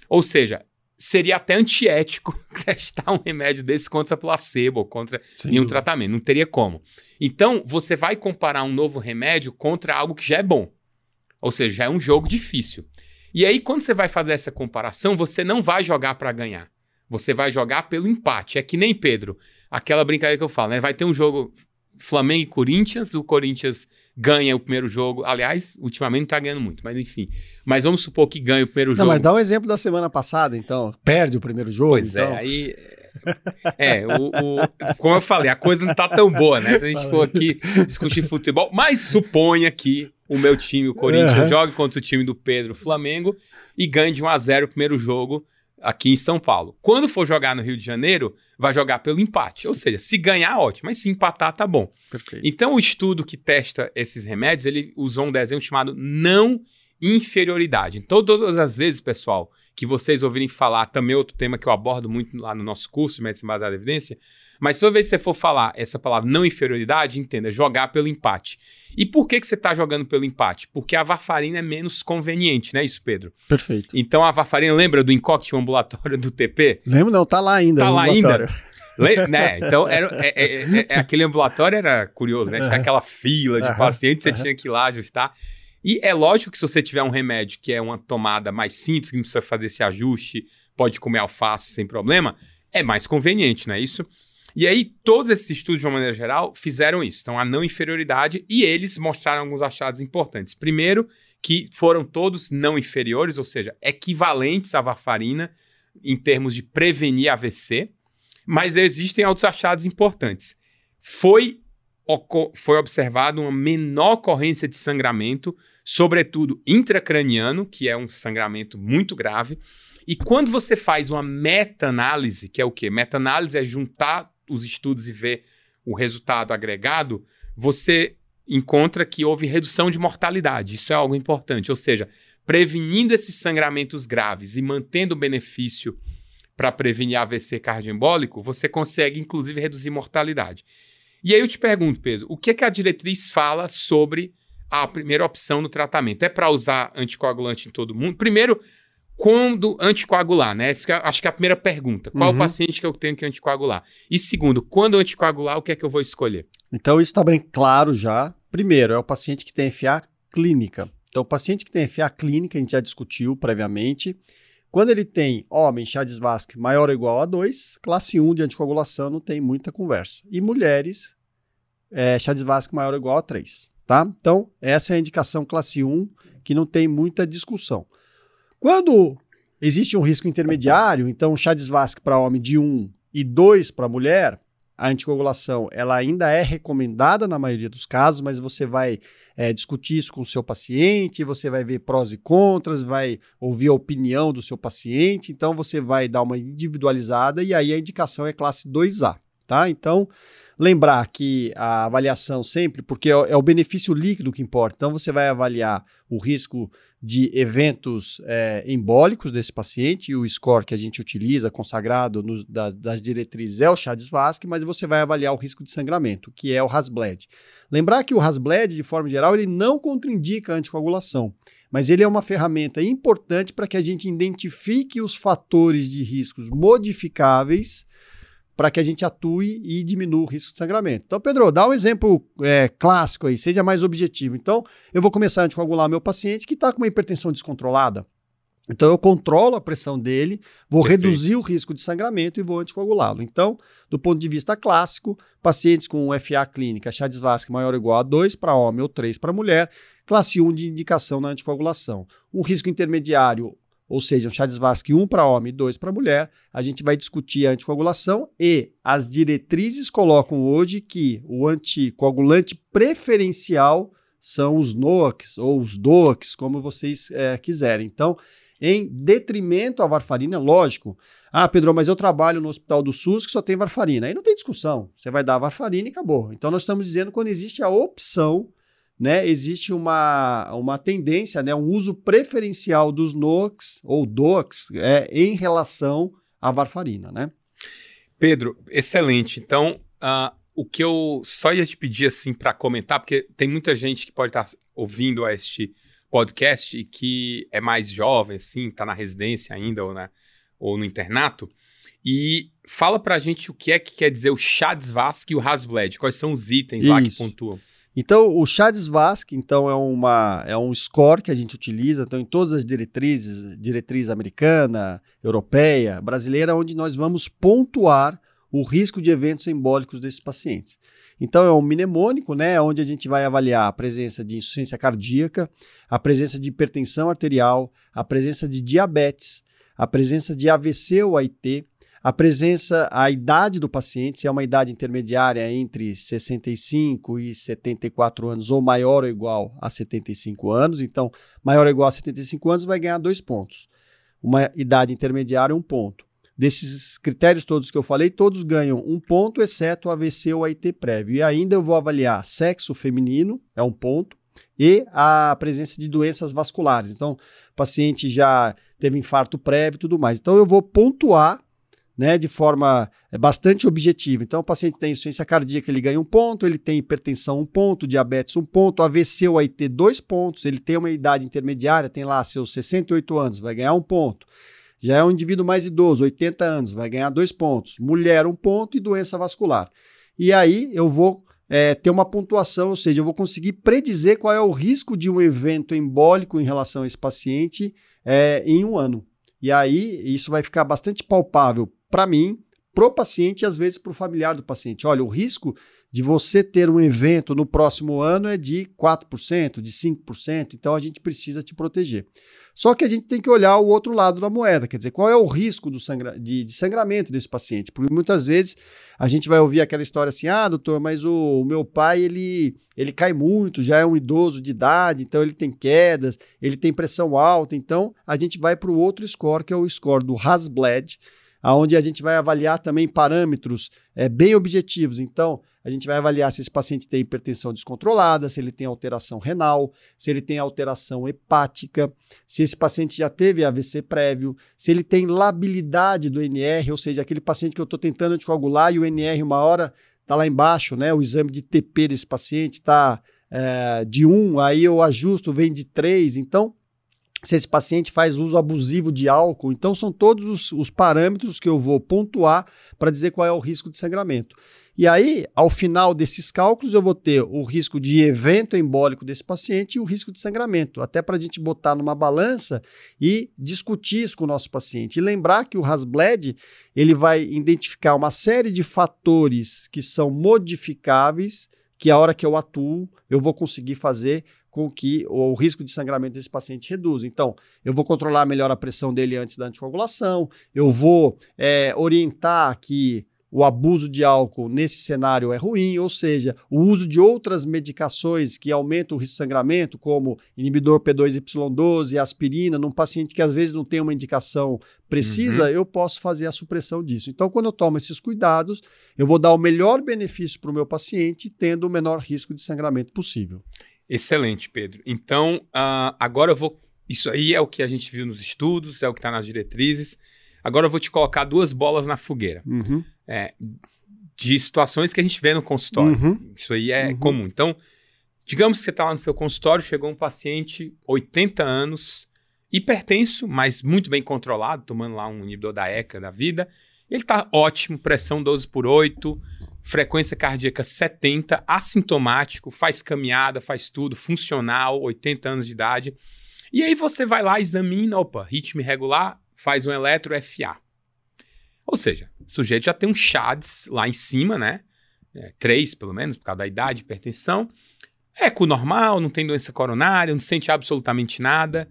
Ou seja, seria até antiético *laughs* testar um remédio desse contra placebo ou contra Sem nenhum dúvida. tratamento. Não teria como. Então, você vai comparar um novo remédio contra algo que já é bom. Ou seja, já é um jogo difícil. E aí, quando você vai fazer essa comparação, você não vai jogar para ganhar. Você vai jogar pelo empate. É que nem Pedro. Aquela brincadeira que eu falo, né? Vai ter um jogo Flamengo e Corinthians, o Corinthians ganha o primeiro jogo. Aliás, ultimamente não tá ganhando muito, mas enfim. Mas vamos supor que ganha o primeiro jogo. Não, mas dá um exemplo da semana passada, então. Perde o primeiro jogo. Pois é, então. é, aí. É, o, o, como eu falei, a coisa não tá tão boa, né? Se a gente for aqui discutir futebol, mas suponha que o meu time, o Corinthians, uhum. jogue contra o time do Pedro, o Flamengo, e ganhe de 1 a 0 o primeiro jogo aqui em São Paulo. Quando for jogar no Rio de Janeiro, vai jogar pelo empate. Sim. Ou seja, se ganhar, ótimo, mas se empatar, tá bom. Perfeito. Então, o estudo que testa esses remédios, ele usou um desenho chamado não inferioridade. Então, todas as vezes, pessoal, que vocês ouvirem falar, também outro tema que eu abordo muito lá no nosso curso de Medicina Baseada em Evidência, mas toda vez que você for falar essa palavra não inferioridade, entenda, jogar pelo empate. E por que, que você está jogando pelo empate? Porque a varfarina é menos conveniente, né, isso, Pedro? Perfeito. Então a varfarina, lembra do incógnito ambulatório do TP? Lembro, não, tá lá ainda. Tá lá ainda. Le *laughs* né? Então, era, é, é, é, é, aquele ambulatório era curioso, né? Tinha uhum. aquela fila de uhum. pacientes, você uhum. tinha que ir lá ajustar. E é lógico que se você tiver um remédio que é uma tomada mais simples, que não precisa fazer esse ajuste, pode comer alface sem problema, é mais conveniente, não é isso? E aí, todos esses estudos, de uma maneira geral, fizeram isso. Então, a não inferioridade, e eles mostraram alguns achados importantes. Primeiro, que foram todos não inferiores, ou seja, equivalentes à varfarina em termos de prevenir AVC, mas existem outros achados importantes. Foi, foi observado uma menor ocorrência de sangramento, sobretudo intracraniano, que é um sangramento muito grave. E quando você faz uma meta-análise, que é o quê? Meta-análise é juntar os estudos e ver o resultado agregado, você encontra que houve redução de mortalidade. Isso é algo importante. Ou seja, prevenindo esses sangramentos graves e mantendo o benefício para prevenir AVC cardioembólico, você consegue, inclusive, reduzir mortalidade. E aí eu te pergunto, Pedro, o que, é que a diretriz fala sobre a primeira opção no tratamento? É para usar anticoagulante em todo mundo? Primeiro, quando anticoagular, né? Essa é, acho que é a primeira pergunta. Qual uhum. paciente que eu tenho que anticoagular? E segundo, quando anticoagular, o que é que eu vou escolher? Então, isso está bem claro já. Primeiro, é o paciente que tem FA clínica. Então, o paciente que tem FA clínica, a gente já discutiu previamente. Quando ele tem homem Chades-Vasque maior ou igual a 2, classe 1 de anticoagulação não tem muita conversa. E mulheres, é, Chades-Vasque maior ou igual a 3. Tá? Então, essa é a indicação classe 1, que não tem muita discussão. Quando existe um risco intermediário, então chá de para homem de 1 e 2 para mulher, a anticoagulação ela ainda é recomendada na maioria dos casos, mas você vai é, discutir isso com o seu paciente, você vai ver prós e contras, vai ouvir a opinião do seu paciente, então você vai dar uma individualizada e aí a indicação é classe 2A, tá? Então, lembrar que a avaliação sempre, porque é, é o benefício líquido que importa, então você vai avaliar o risco de eventos é, embólicos desse paciente, e o score que a gente utiliza, consagrado no, da, das diretrizes, é o Chades-Vasque, mas você vai avaliar o risco de sangramento, que é o Hasbled. Lembrar que o Hasbled, de forma geral, ele não contraindica a anticoagulação, mas ele é uma ferramenta importante para que a gente identifique os fatores de riscos modificáveis para que a gente atue e diminua o risco de sangramento. Então, Pedro, dá um exemplo é, clássico aí, seja mais objetivo. Então, eu vou começar a anticoagular meu paciente que está com uma hipertensão descontrolada. Então, eu controlo a pressão dele, vou Perfeito. reduzir o risco de sangramento e vou anticoagulá-lo. Então, do ponto de vista clássico, pacientes com FA clínica, chá de maior ou igual a 2 para homem ou 3 para mulher, classe 1 de indicação na anticoagulação. Um risco intermediário ou seja, um chá de Vasque 1 para homem e 2 para mulher, a gente vai discutir a anticoagulação e as diretrizes colocam hoje que o anticoagulante preferencial são os NOACs ou os DOACs, como vocês é, quiserem. Então, em detrimento à varfarina, lógico. Ah, Pedro, mas eu trabalho no Hospital do SUS que só tem varfarina. Aí não tem discussão. Você vai dar varfarina e acabou. Então, nós estamos dizendo quando existe a opção né, existe uma, uma tendência, né, um uso preferencial dos NOx ou DOX é, em relação à varfarina, né? Pedro, excelente. Então, uh, o que eu só ia te pedir assim para comentar, porque tem muita gente que pode estar tá ouvindo este podcast e que é mais jovem, assim, está na residência ainda ou, né, ou no internato, e fala para a gente o que é que quer dizer o Chadzvask e o Hasbled, quais são os itens Isso. lá que pontuam. Então, o Chades-Vasque, então, é, uma, é um score que a gente utiliza, então, em todas as diretrizes, diretriz americana, europeia, brasileira, onde nós vamos pontuar o risco de eventos embólicos desses pacientes. Então, é um mnemônico, né, onde a gente vai avaliar a presença de insuficiência cardíaca, a presença de hipertensão arterial, a presença de diabetes, a presença de AVC ou AIT, a presença, a idade do paciente, se é uma idade intermediária entre 65 e 74 anos, ou maior ou igual a 75 anos, então, maior ou igual a 75 anos vai ganhar dois pontos. Uma idade intermediária, um ponto. Desses critérios todos que eu falei, todos ganham um ponto, exceto AVC ou AIT prévio. E ainda eu vou avaliar sexo feminino, é um ponto, e a presença de doenças vasculares. Então, o paciente já teve infarto prévio e tudo mais. Então, eu vou pontuar né, de forma é, bastante objetiva. Então, o paciente tem insuficiência cardíaca, ele ganha um ponto, ele tem hipertensão um ponto, diabetes um ponto, AVC ou AIT dois pontos, ele tem uma idade intermediária, tem lá seus 68 anos, vai ganhar um ponto. Já é um indivíduo mais idoso, 80 anos, vai ganhar dois pontos. Mulher, um ponto e doença vascular. E aí eu vou é, ter uma pontuação, ou seja, eu vou conseguir predizer qual é o risco de um evento embólico em relação a esse paciente é, em um ano. E aí isso vai ficar bastante palpável para mim, pro paciente e às vezes para o familiar do paciente. Olha, o risco de você ter um evento no próximo ano é de 4%, de 5%, então a gente precisa te proteger. Só que a gente tem que olhar o outro lado da moeda, quer dizer, qual é o risco do sangra de, de, sangramento desse paciente? Porque muitas vezes a gente vai ouvir aquela história assim: ah, doutor, mas o, o meu pai ele, ele cai muito, já é um idoso de idade, então ele tem quedas, ele tem pressão alta, então a gente vai para o outro score, que é o score do Hasbled, onde a gente vai avaliar também parâmetros é, bem objetivos. Então, a gente vai avaliar se esse paciente tem hipertensão descontrolada, se ele tem alteração renal, se ele tem alteração hepática, se esse paciente já teve AVC prévio, se ele tem labilidade do NR, ou seja, aquele paciente que eu estou tentando anticoagular e o NR uma hora está lá embaixo, né? O exame de TP desse paciente está é, de 1, aí eu ajusto, vem de 3. Então, se esse paciente faz uso abusivo de álcool. Então, são todos os, os parâmetros que eu vou pontuar para dizer qual é o risco de sangramento. E aí, ao final desses cálculos, eu vou ter o risco de evento embólico desse paciente e o risco de sangramento, até para a gente botar numa balança e discutir isso com o nosso paciente. E lembrar que o Hasbled ele vai identificar uma série de fatores que são modificáveis, que a hora que eu atuo, eu vou conseguir fazer com que o risco de sangramento desse paciente reduza. Então, eu vou controlar melhor a pressão dele antes da anticoagulação, eu vou é, orientar que o abuso de álcool nesse cenário é ruim, ou seja, o uso de outras medicações que aumentam o risco de sangramento, como inibidor P2Y12, aspirina, num paciente que às vezes não tem uma indicação precisa, uhum. eu posso fazer a supressão disso. Então, quando eu tomo esses cuidados, eu vou dar o melhor benefício para o meu paciente, tendo o menor risco de sangramento possível. Excelente, Pedro. Então, uh, agora eu vou. Isso aí é o que a gente viu nos estudos, é o que está nas diretrizes. Agora eu vou te colocar duas bolas na fogueira. Uhum. É, de situações que a gente vê no consultório. Uhum. Isso aí é uhum. comum. Então, digamos que você está lá no seu consultório, chegou um paciente, 80 anos, hipertenso, mas muito bem controlado, tomando lá um inibidor da ECA da vida. Ele está ótimo, pressão 12 por 8, frequência cardíaca 70, assintomático, faz caminhada, faz tudo, funcional, 80 anos de idade. E aí você vai lá, examina, opa, ritmo irregular, faz um eletro FA. Ou seja, o sujeito já tem um CHADS lá em cima, né? É, três, pelo menos, por causa da idade, hipertensão. Eco normal, não tem doença coronária, não sente absolutamente nada.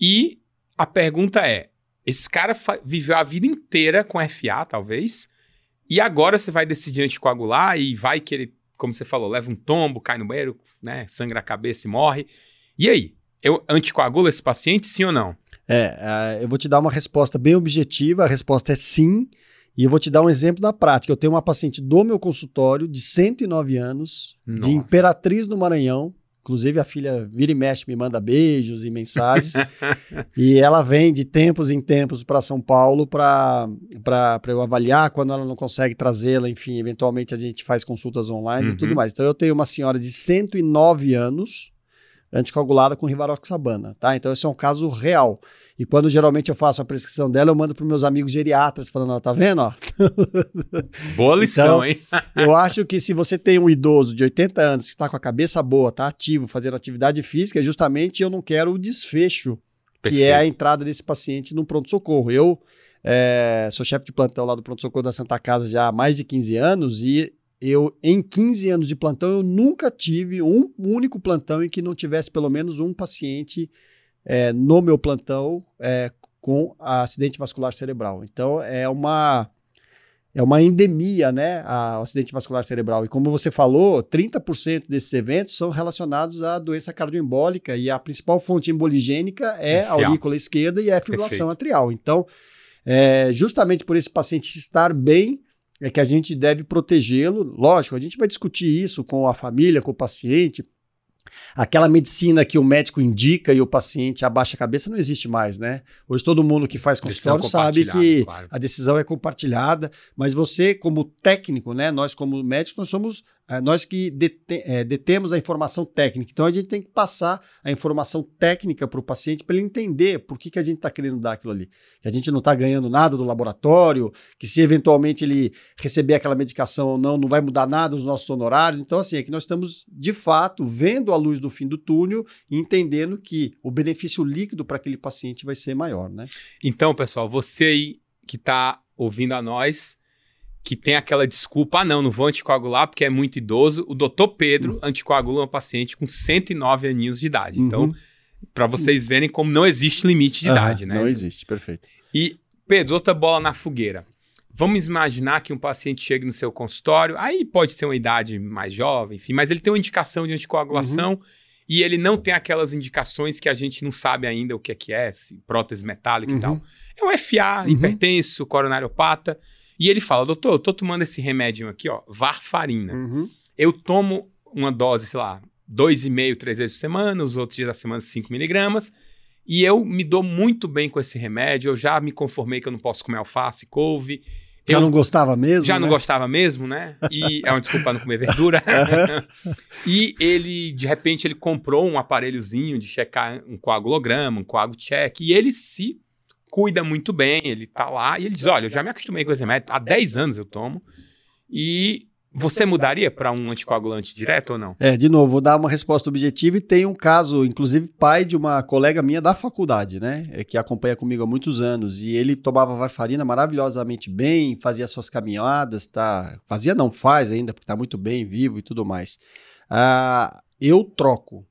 E a pergunta é: esse cara viveu a vida inteira com FA, talvez, e agora você vai decidir anticoagular e vai que ele, como você falou, leva um tombo, cai no banheiro, né, sangra a cabeça e morre. E aí? Eu anticoagulo esse paciente, sim ou não? É, uh, eu vou te dar uma resposta bem objetiva. A resposta é sim. E eu vou te dar um exemplo da prática. Eu tenho uma paciente do meu consultório de 109 anos, Nossa. de Imperatriz do Maranhão, Inclusive, a filha vira e mexe, me manda beijos e mensagens. *laughs* e ela vem de tempos em tempos para São Paulo para eu avaliar. Quando ela não consegue trazê-la, enfim, eventualmente a gente faz consultas online uhum. e tudo uhum. mais. Então, eu tenho uma senhora de 109 anos anticoagulada com rivaroxabana, tá? Então esse é um caso real. E quando geralmente eu faço a prescrição dela, eu mando para meus amigos geriatras falando, ó, tá vendo, ó? *laughs* Boa lição, então, hein? *laughs* eu acho que se você tem um idoso de 80 anos que está com a cabeça boa, tá ativo, fazendo atividade física, justamente eu não quero o desfecho, Perfeito. que é a entrada desse paciente no pronto-socorro. Eu é, sou chefe de plantão lá do pronto-socorro da Santa Casa já há mais de 15 anos e eu, em 15 anos de plantão, eu nunca tive um único plantão em que não tivesse pelo menos um paciente é, no meu plantão é, com acidente vascular cerebral. Então, é uma, é uma endemia, né, a, acidente vascular cerebral. E como você falou, 30% desses eventos são relacionados à doença cardioembólica e a principal fonte emboligênica é a aurícula esquerda e a fibrilação Perfeito. atrial. Então, é, justamente por esse paciente estar bem é que a gente deve protegê-lo. Lógico, a gente vai discutir isso com a família, com o paciente, Aquela medicina que o médico indica e o paciente abaixa a cabeça não existe mais, né? Hoje todo mundo que faz consultório sabe que claro. a decisão é compartilhada, mas você como técnico, né? Nós como médicos, nós somos nós que é, detemos a informação técnica. Então a gente tem que passar a informação técnica para o paciente para ele entender por que, que a gente está querendo dar aquilo ali. Que a gente não está ganhando nada do laboratório, que se eventualmente ele receber aquela medicação ou não, não vai mudar nada os nossos honorários. Então, assim, é que nós estamos de fato vendo a luz do fim do túnel e entendendo que o benefício líquido para aquele paciente vai ser maior, né? Então, pessoal, você aí que está ouvindo a nós que tem aquela desculpa, ah não, não vou anticoagular porque é muito idoso. O doutor Pedro Uhum. anticoagula uma paciente com 109 aninhos de idade. Uhum. Então, para vocês verem como não existe limite de Aham, idade, né? Não existe, perfeito. E, Pedro, outra bola na fogueira. Vamos imaginar que um paciente chegue no seu consultório, aí pode ter uma idade mais jovem, enfim, mas ele tem uma indicação de anticoagulação Uhum. e ele não tem aquelas indicações que a gente não sabe ainda o que é que é, se prótese metálica e Uhum. tal. É um FA, Uhum. hipertenso, coronariopata, e ele fala, doutor, eu tô tomando esse remédio aqui, ó, varfarina. Uhum. Eu tomo uma dose, sei lá, dois e meio, três vezes por semana, os outros dias da semana 5 miligramas, e eu me dou muito bem com esse remédio, eu já me conformei que eu não posso comer alface, couve, Já eu não gostava mesmo? já não né? gostava mesmo, né? E é uma desculpa não comer verdura. *laughs* *laughs* e ele, de repente, ele comprou um aparelhozinho de checar um coagulograma, um coago check, e ele se cuida muito bem, ele tá lá, e ele diz, olha, eu já me acostumei com esse remédio, há 10 anos eu tomo, e você mudaria para um anticoagulante direto ou não? É, de novo, vou dar uma resposta objetiva e tem um caso, inclusive pai de uma colega minha da faculdade, né? é, Que acompanha comigo há muitos anos. E ele tomava varfarina maravilhosamente bem, fazia suas caminhadas, tá? Fazia não, faz ainda, porque tá muito bem, vivo e tudo mais. Ah, eu troco.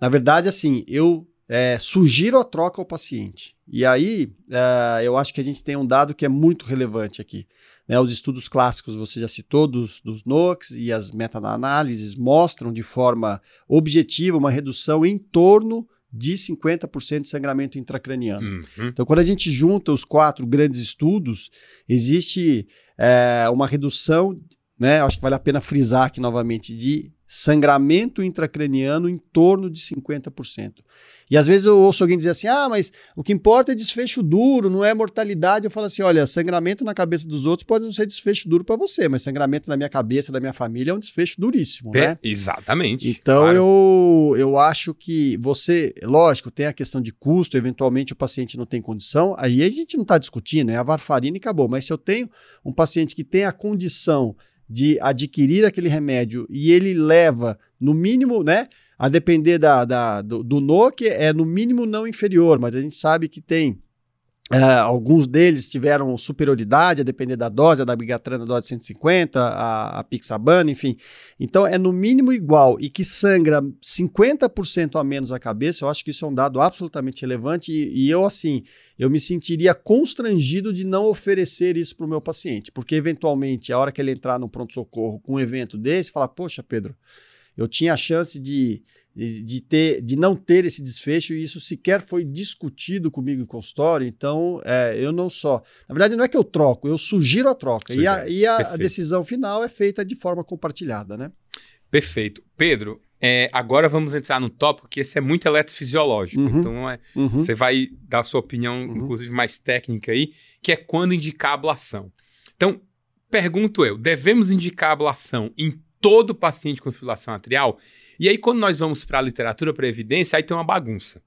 Na verdade, assim, eu é, sugiro a troca ao paciente. E aí, ah, eu acho que a gente tem um dado que é muito relevante aqui. Né, os estudos clássicos, você já citou, dos, dos NOx e as meta-análises mostram de forma objetiva uma redução em torno de 50% de sangramento intracraniano. Uhum. Então, quando a gente junta os quatro grandes estudos, existe é, uma redução, né, acho que vale a pena frisar aqui novamente, de sangramento intracraniano em torno de 50%. E às vezes eu ouço alguém dizer assim: ah, mas o que importa é desfecho duro, não é mortalidade. Eu falo assim: olha, sangramento na cabeça dos outros pode não ser desfecho duro para você, mas sangramento na minha cabeça, da minha família, é um desfecho duríssimo, né? Pe- Exatamente. Então claro. eu, eu acho que você, lógico, tem a questão de custo, eventualmente o paciente não tem condição, aí a gente não está discutindo, é a varfarina e acabou. Mas se eu tenho um paciente que tem a condição de adquirir aquele remédio e ele leva, no mínimo, né? A depender da, da- do, do NOC, é no mínimo não inferior, mas a gente sabe que tem. É, alguns deles tiveram superioridade, a depender da dose, a da bigatrana, a dose 150, a, a pixabana, enfim. Então é no mínimo igual. E que sangra 50% a menos a cabeça, eu acho que isso é um dado absolutamente relevante. E, e eu, assim, eu me sentiria constrangido de não oferecer isso para o meu paciente, porque eventualmente, a hora que ele entrar no pronto-socorro com um evento desse, falar, poxa, Pedro, eu tinha a chance de, de, ter, de não ter esse desfecho e isso sequer foi discutido comigo em consultório, então é, eu não só. Na verdade, não é que eu troco, eu sugiro a troca. E a, e a- decisão final é feita de forma compartilhada, né? Perfeito. Pedro, é, agora vamos entrar no tópico que esse é muito eletrofisiológico. Uhum. Então, é, Uhum. você vai dar a sua opinião, Uhum. inclusive mais técnica aí, que é quando indicar a ablação. Então, pergunto eu, devemos indicar a ablação em todo paciente com fibrilação atrial? E aí, quando nós vamos para a literatura, para a evidência, aí tem uma bagunça.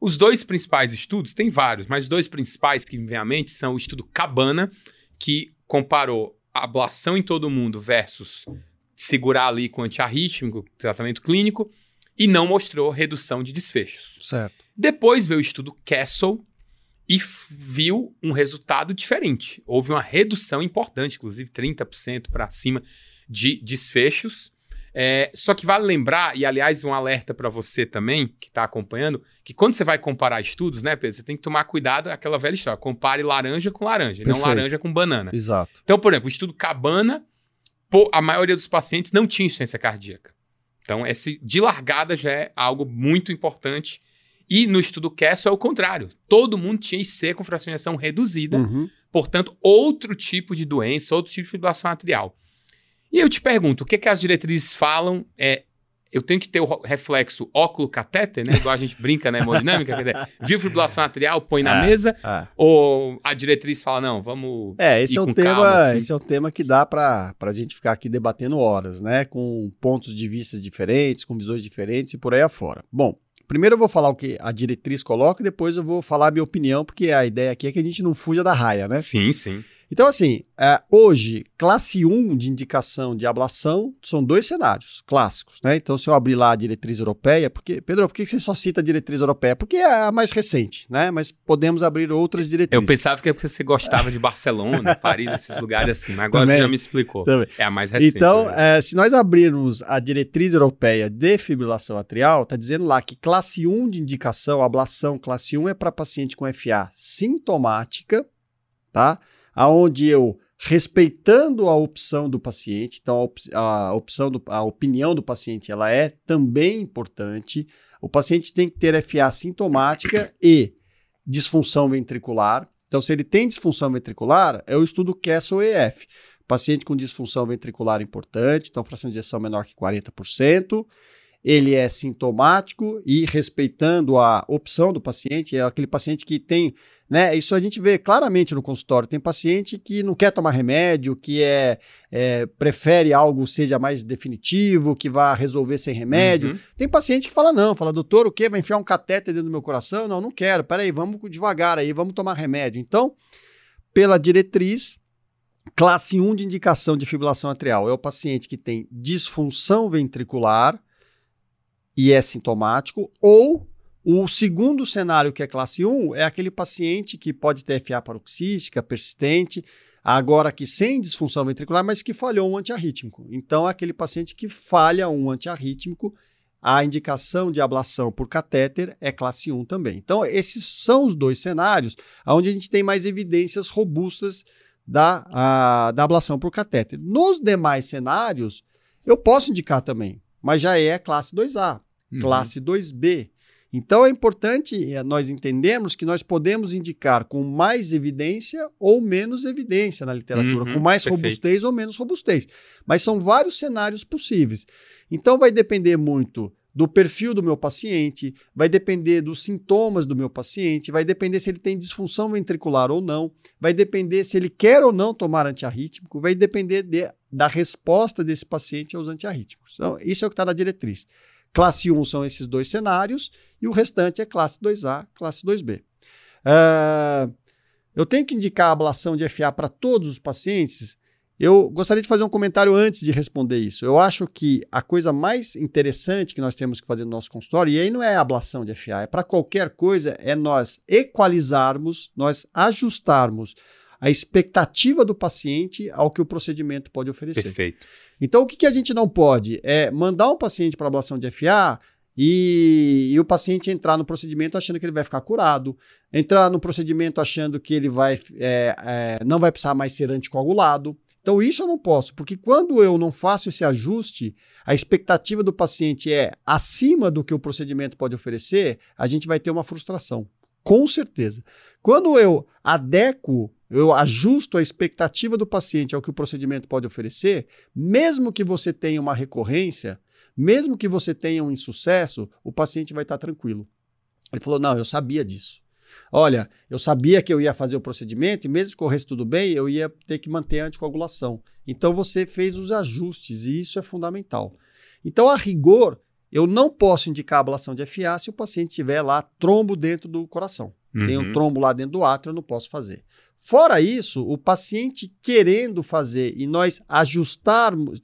Os dois principais estudos, tem vários, mas os dois principais que me vêm à mente são o estudo Cabana, que comparou a ablação em todo mundo versus segurar ali com antiarrítmico, tratamento clínico, e não mostrou redução de desfechos. Certo. Depois veio o estudo Castle e viu um resultado diferente. Houve uma redução importante, inclusive 30% para cima de desfechos. É, só que vale lembrar, e aliás, um alerta para você também, que está acompanhando, que quando você vai comparar estudos, né, Pedro, você tem que tomar cuidado, aquela velha história, compare laranja com laranja, e não Perfeito. laranja com banana. Exato. Então, por exemplo, o estudo Cabana, a maioria dos pacientes não tinha insuficiência cardíaca. Então, esse de largada já é algo muito importante. E no estudo Castle é o contrário. Todo mundo tinha IC com ejeção reduzida, Uhum. portanto, outro tipo de doença, outro tipo de fibrilação atrial. E eu te pergunto, o que, que as diretrizes falam? É, eu tenho que ter o reflexo óculo-catéter, né? Igual a gente brinca na hemodinâmica, quer dizer, viu fibrilação atrial, põe na Ah. mesa, Ah. ou a diretriz fala, não, vamos É, esse é, um tema, calma, assim. esse é um tema que dá para a gente ficar aqui debatendo horas, né? Com pontos de vista diferentes, com visões diferentes e por aí afora. Bom, primeiro eu vou falar o que a diretriz coloca e depois eu vou falar a minha opinião, porque a ideia aqui é que a gente não fuja da raia, né? Sim, sim. Então, assim, é, hoje, classe 1 de indicação de ablação são dois cenários clássicos, né? Então, se eu abrir lá a diretriz europeia, porque, Pedro, por que você só cita a diretriz europeia? Porque é a mais recente, né? Mas podemos abrir outras diretrizes. Eu pensava que é porque você gostava de Barcelona, *laughs* Paris, esses lugares assim, mas agora Também. você já me explicou. Também. É a mais recente. Então, né? é, se nós abrirmos a diretriz europeia de fibrilação atrial, está dizendo lá que classe 1 de indicação, ablação classe 1 é para paciente com FA sintomática, tá? Aonde eu, respeitando a opção do paciente, então a, op a opção, do, a opinião do paciente, ela é também importante. O paciente tem que ter FA sintomática e disfunção ventricular. Então, se ele tem disfunção ventricular, eu estudo Castle-EF. Paciente com disfunção ventricular importante, então fração de ejeção menor que 40%. Ele é sintomático e respeitando a opção do paciente, é aquele paciente que tem, né? Isso a gente vê claramente no consultório. Tem paciente que não quer tomar remédio, que é, é prefere algo seja mais definitivo, que vá resolver sem remédio. Uhum. Tem paciente que fala não, fala, doutor, o quê? Vai enfiar um catéter dentro do meu coração? Não, não quero. Peraí, vamos devagar aí, vamos tomar remédio. Então, pela diretriz, classe 1 de indicação de fibrilação atrial é o paciente que tem disfunção ventricular e é sintomático, ou o segundo cenário, que é classe 1, é aquele paciente que pode ter FA paroxística, persistente, agora que sem disfunção ventricular, mas que falhou um antiarrítmico. Então, é aquele paciente que falha um antiarrítmico, a indicação de ablação por catéter é classe 1 também. Então, esses são os dois cenários onde a gente tem mais evidências robustas da, a, da ablação por catéter. Nos demais cenários, eu posso indicar também, mas já é classe 2A, Uhum. classe 2B. Então é importante eh, nós entendermos que nós podemos indicar com mais evidência ou menos evidência na literatura, Uhum, com mais perfeito. robustez ou menos robustez. Mas são vários cenários possíveis. Então vai depender muito do perfil do meu paciente, vai depender dos sintomas do meu paciente, vai depender se ele tem disfunção ventricular ou não, vai depender se ele quer ou não tomar antiarrítmico, vai depender de- da resposta desse paciente aos antiarrítmicos. Então, isso é o que está na diretriz. Classe 1 são esses dois cenários e o restante é classe 2A, classe 2B. Ah, eu tenho que indicar a ablação de FA para todos os pacientes. Eu gostaria de fazer um comentário antes de responder isso. Eu acho que a coisa mais interessante que nós temos que fazer no nosso consultório, e aí não é a ablação de FA, é para qualquer coisa, é nós equalizarmos, nós ajustarmos a expectativa do paciente ao que o procedimento pode oferecer. Perfeito. Então, o que, que a gente não pode é mandar um paciente para ablação de FA e, e o paciente entrar no procedimento achando que ele vai ficar curado, entrar no procedimento achando que ele vai, é, é, não vai precisar mais ser anticoagulado. Então, isso eu não posso, porque quando eu não faço esse ajuste, a expectativa do paciente é acima do que o procedimento pode oferecer, a gente vai ter uma frustração. Com certeza. Quando eu adequo, eu ajusto a expectativa do paciente ao que o procedimento pode oferecer, mesmo que você tenha uma recorrência, mesmo que você tenha um insucesso, o paciente vai estar tranquilo. Ele falou: Não, eu sabia disso. Olha, eu sabia que eu ia fazer o procedimento e mesmo que corresse tudo bem, eu ia ter que manter a anticoagulação. Então você fez os ajustes e isso é fundamental. Então, a rigor, eu não posso indicar a ablação de FA se o paciente tiver lá trombo dentro do coração. Tem um Uhum. trombo lá dentro do átrio, eu não posso fazer. Fora isso, o paciente querendo fazer e nós ajustarmos,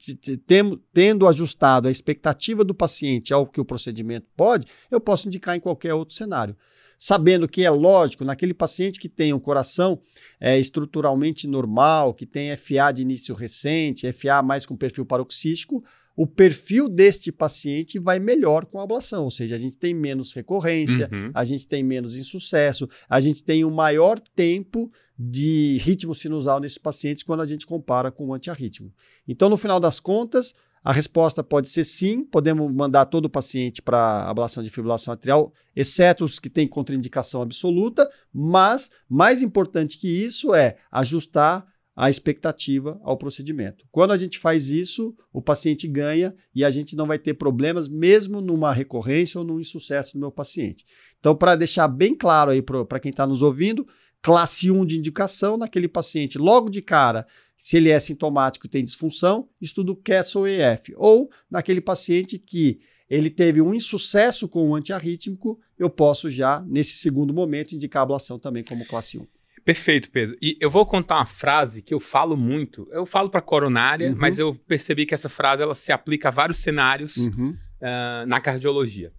tendo ajustado a expectativa do paciente ao que o procedimento pode, eu posso indicar em qualquer outro cenário. Sabendo que é lógico, naquele paciente que tem um coração é, estruturalmente normal, que tem FA de início recente, FA mais com perfil paroxístico, o perfil deste paciente vai melhor com a ablação, ou seja, a gente tem menos recorrência, Uhum. a gente tem menos insucesso, a gente tem um maior tempo de ritmo sinusal nesses pacientes quando a gente compara com o antiarrítmico. Então, no final das contas, a resposta pode ser sim, podemos mandar todo o paciente para ablação de fibrilação atrial, exceto os que têm contraindicação absoluta, mas mais importante que isso é ajustar a expectativa ao procedimento. Quando a gente faz isso, o paciente ganha e a gente não vai ter problemas, mesmo numa recorrência ou num insucesso do meu paciente. Então, para deixar bem claro aí para quem está nos ouvindo, classe 1 de indicação naquele paciente logo de cara, se ele é sintomático e tem disfunção, estudo Castle-EF. Ou naquele paciente que ele teve um insucesso com o antiarrítmico, eu posso já, nesse segundo momento, indicar a ablação também como classe 1. Perfeito, Pedro. E eu vou contar uma frase que eu falo muito. Eu falo para coronária, Uhum. mas eu percebi que essa frase ela se aplica a vários cenários Uhum. ah, na cardiologia.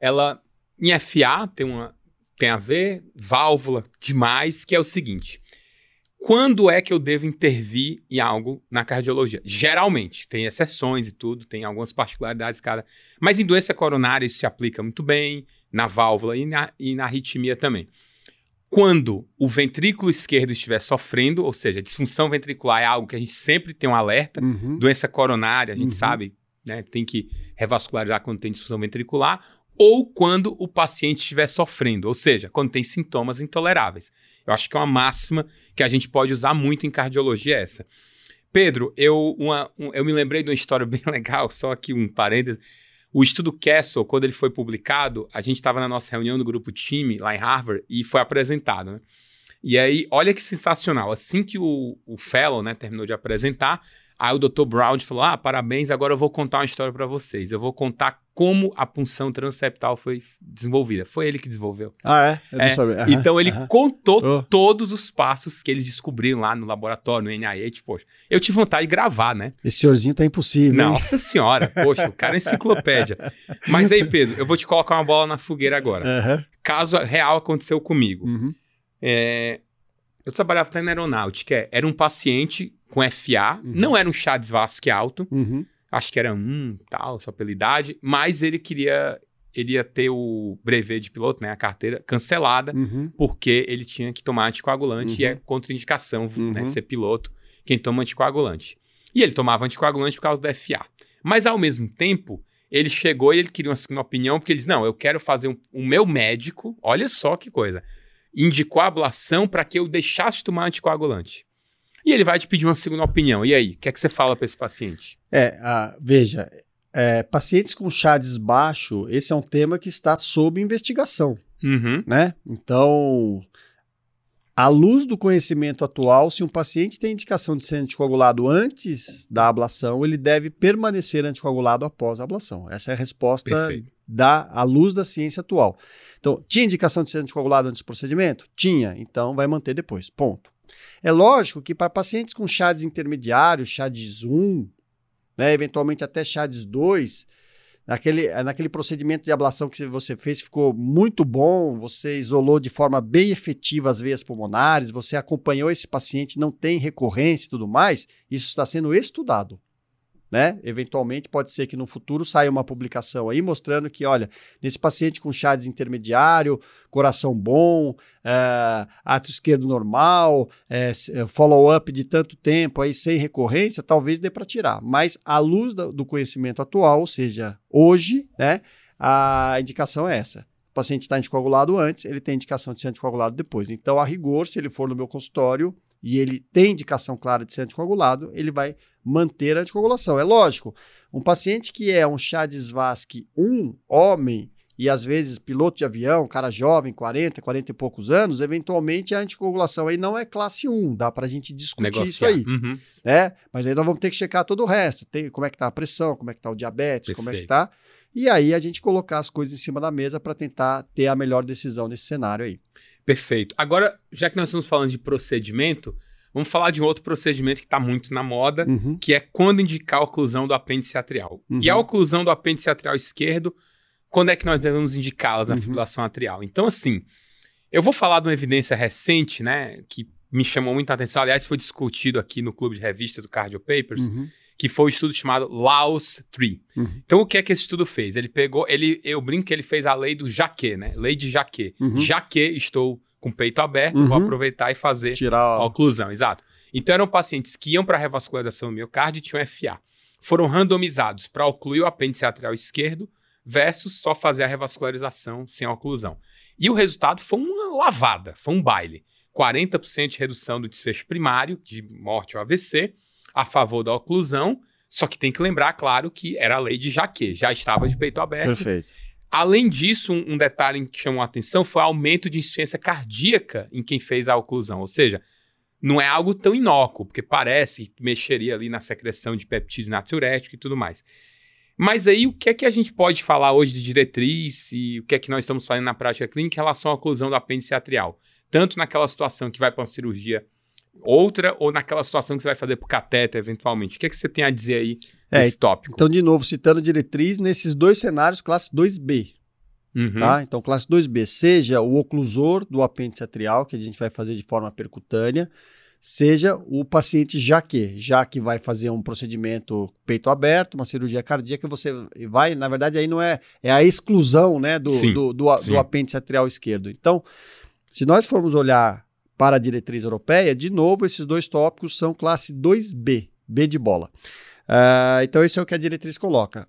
Ela, em FA, tem, uma, tem a ver, válvula demais, que é o seguinte. Quando é que eu devo intervir em algo na cardiologia? Geralmente, tem exceções e tudo, tem algumas particularidades, cara. Mas em doença coronária isso se aplica muito bem, na válvula e na, e na arritmia também. Quando o ventrículo esquerdo estiver sofrendo, ou seja, disfunção ventricular é algo que a gente sempre tem um alerta, Uhum. doença coronária, a gente Uhum. sabe, né, tem que revascularizar quando tem disfunção ventricular, ou quando o paciente estiver sofrendo, ou seja, quando tem sintomas intoleráveis. Eu acho que é uma máxima que a gente pode usar muito em cardiologia essa. Pedro, eu, uma- um- eu me lembrei de uma história *laughs* bem legal, só aqui um parênteses. O estudo Castle, quando ele foi publicado, a gente estava na nossa reunião do grupo time lá em Harvard e foi apresentado, né? E aí, olha que sensacional. Assim que o, o fellow né, terminou de apresentar, aí o Dr. Brown falou: Ah, parabéns, agora eu vou contar uma história para vocês. Eu vou contar como a punção transeptal foi desenvolvida. Foi ele que desenvolveu. Ah, é? Eu não É, sabia. Aham, Então ele aham. contou Oh. todos os passos que eles descobriram lá no laboratório, no NIH. Poxa, eu tive vontade de gravar, né? Esse senhorzinho tá impossível. hein? Nossa senhora, poxa, o cara é enciclopédia. Mas aí, Pedro, eu vou te colocar uma bola na fogueira agora. Aham. Caso real aconteceu comigo. Uhum. É, eu trabalhava até na aeronáutica. é, Era um paciente com FA, Uhum. não era um Chades-Vasque alto, Uhum. acho que era um, tal, só pela idade, mas ele queria, ele ia ter o brevet de piloto, né, a carteira, cancelada, Uhum. porque ele tinha que tomar anticoagulante e Uhum. é contraindicação né, Uhum. ser piloto quem toma anticoagulante. E ele tomava anticoagulante por causa da FA. Mas ao mesmo tempo, ele chegou e ele queria uma segunda opinião, porque ele disse: Não, eu quero fazer um, o meu médico, olha só que coisa, indicou a ablação para que eu deixasse de tomar anticoagulante. E ele vai te pedir uma segunda opinião. E aí, o que é que você fala para esse paciente? É, ah, veja, é, pacientes com Chades baixo, esse é um tema que está sob investigação, Uhum. né? Então, à luz do conhecimento atual, se um paciente tem indicação de ser anticoagulado antes da ablação, ele deve permanecer anticoagulado após a ablação. Essa é a resposta Perfeito. da, à luz da ciência atual. Então, tinha indicação de ser anticoagulado antes do procedimento? Tinha, então vai manter depois. Ponto. É lógico que para pacientes com Chades intermediários, Chades 1, né, eventualmente até Chades 2, naquele, naquele procedimento de ablação que você fez ficou muito bom, você isolou de forma bem efetiva as veias pulmonares, você acompanhou esse paciente, não tem recorrência e tudo mais, isso está sendo estudado. Né? Eventualmente pode ser que no futuro saia uma publicação aí mostrando que, olha, nesse paciente com Chades intermediário, coração bom, é, ato esquerdo normal, é, follow-up de tanto tempo aí sem recorrência, talvez dê para tirar. Mas à luz do, do conhecimento atual, ou seja, hoje, né, a indicação é essa. O paciente está anticoagulado antes, ele tem indicação de ser anticoagulado depois. Então, a rigor, se ele for no meu consultório e ele tem indicação clara de ser anticoagulado, ele vai manter a anticoagulação. É lógico, um paciente que é um Chades Vasque 1, homem, e às vezes piloto de avião, cara jovem, 40, 40 e poucos anos, eventualmente a anticoagulação aí não é classe 1, dá pra gente discutir isso Negociar. aí, Uhum. né? Mas aí nós vamos ter que checar todo o resto, tem como é que tá a pressão, como é que tá o diabetes, como é que Perfeito. tá, e aí a gente colocar as coisas em cima da mesa para tentar ter a melhor decisão nesse cenário aí. Perfeito. Agora, já que nós estamos falando de procedimento, vamos falar de um outro procedimento que está muito na moda, Uhum. que é quando indicar a oclusão do apêndice atrial. Uhum. E a oclusão do apêndice atrial esquerdo, quando é que nós devemos indicá-las na Uhum. fibrilação atrial? Então, assim, eu vou falar de uma evidência recente, né, que me chamou muita atenção. Aliás, foi discutido aqui no clube de revista do Cardio Papers, Uhum. Que foi o estudo chamado Laos 3. Uhum. Então, o que é que esse estudo fez? Ele pegou, ele, eu brinco que ele fez a lei do jaque, né? Lei de jaque. Uhum. Já que estou com o peito aberto, vou Uhum. aproveitar e fazer Tirar a a... oclusão, exato. Então eram pacientes que iam para revascularização do miocárdio e tinham FA. Foram randomizados para ocluir o apêndice atrial esquerdo versus só fazer a revascularização sem a oclusão. E o resultado foi uma lavada, foi um baile. 40% de redução do desfecho primário, de morte ou AVC, a favor da oclusão, só que tem que lembrar, claro, que era a lei de Jaque, já estava de peito aberto. Perfeito. Além disso, um, um detalhe que chamou a atenção foi o aumento de insuficiência cardíaca em quem fez a oclusão. Ou seja, não é algo tão inócuo, porque parece que mexeria ali na secreção de peptídeo natriurético e tudo mais. Mas aí, o que é que a gente pode falar hoje de diretriz e o que é que nós estamos fazendo na prática clínica em relação à oclusão do apêndice atrial? tanto naquela situação que vai para uma cirurgia outra ou naquela situação que você vai fazer por catéter eventualmente. O que, é que você tem a dizer aí É, nesse tópico? Então, de novo, citando diretriz, nesses dois cenários, classe 2B, Uhum. tá? Então, classe 2B, seja o oclusor do apêndice atrial, que a gente vai fazer de forma percutânea, seja o paciente já que, já que vai fazer um procedimento peito aberto, uma cirurgia cardíaca, você vai, na verdade, aí não é, é a exclusão, né, do, Sim, do, do, do apêndice atrial esquerdo. Então, se nós formos olhar para a diretriz europeia, de novo, esses dois tópicos são classe 2B, B de bola. Ah, então, esse é o que a diretriz coloca.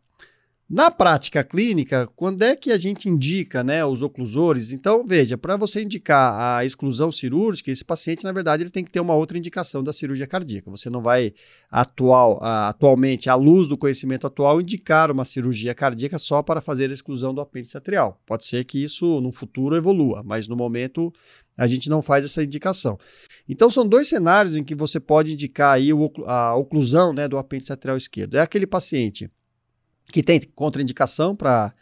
Na prática clínica, quando é que a gente indica né, os oclusores? Então, veja, para você indicar a exclusão cirúrgica, esse paciente, na verdade, ele tem que ter uma outra indicação da cirurgia cardíaca. Você não vai, atual, atualmente, à luz do conhecimento atual, indicar uma cirurgia cardíaca só para fazer a exclusão do apêndice atrial. Pode ser que isso, no futuro, evolua, mas no momento, a gente não faz essa indicação. Então, são dois cenários em que você pode indicar aí a oclusão né, do apêndice atrial esquerdo. É aquele paciente que tem contraindicação para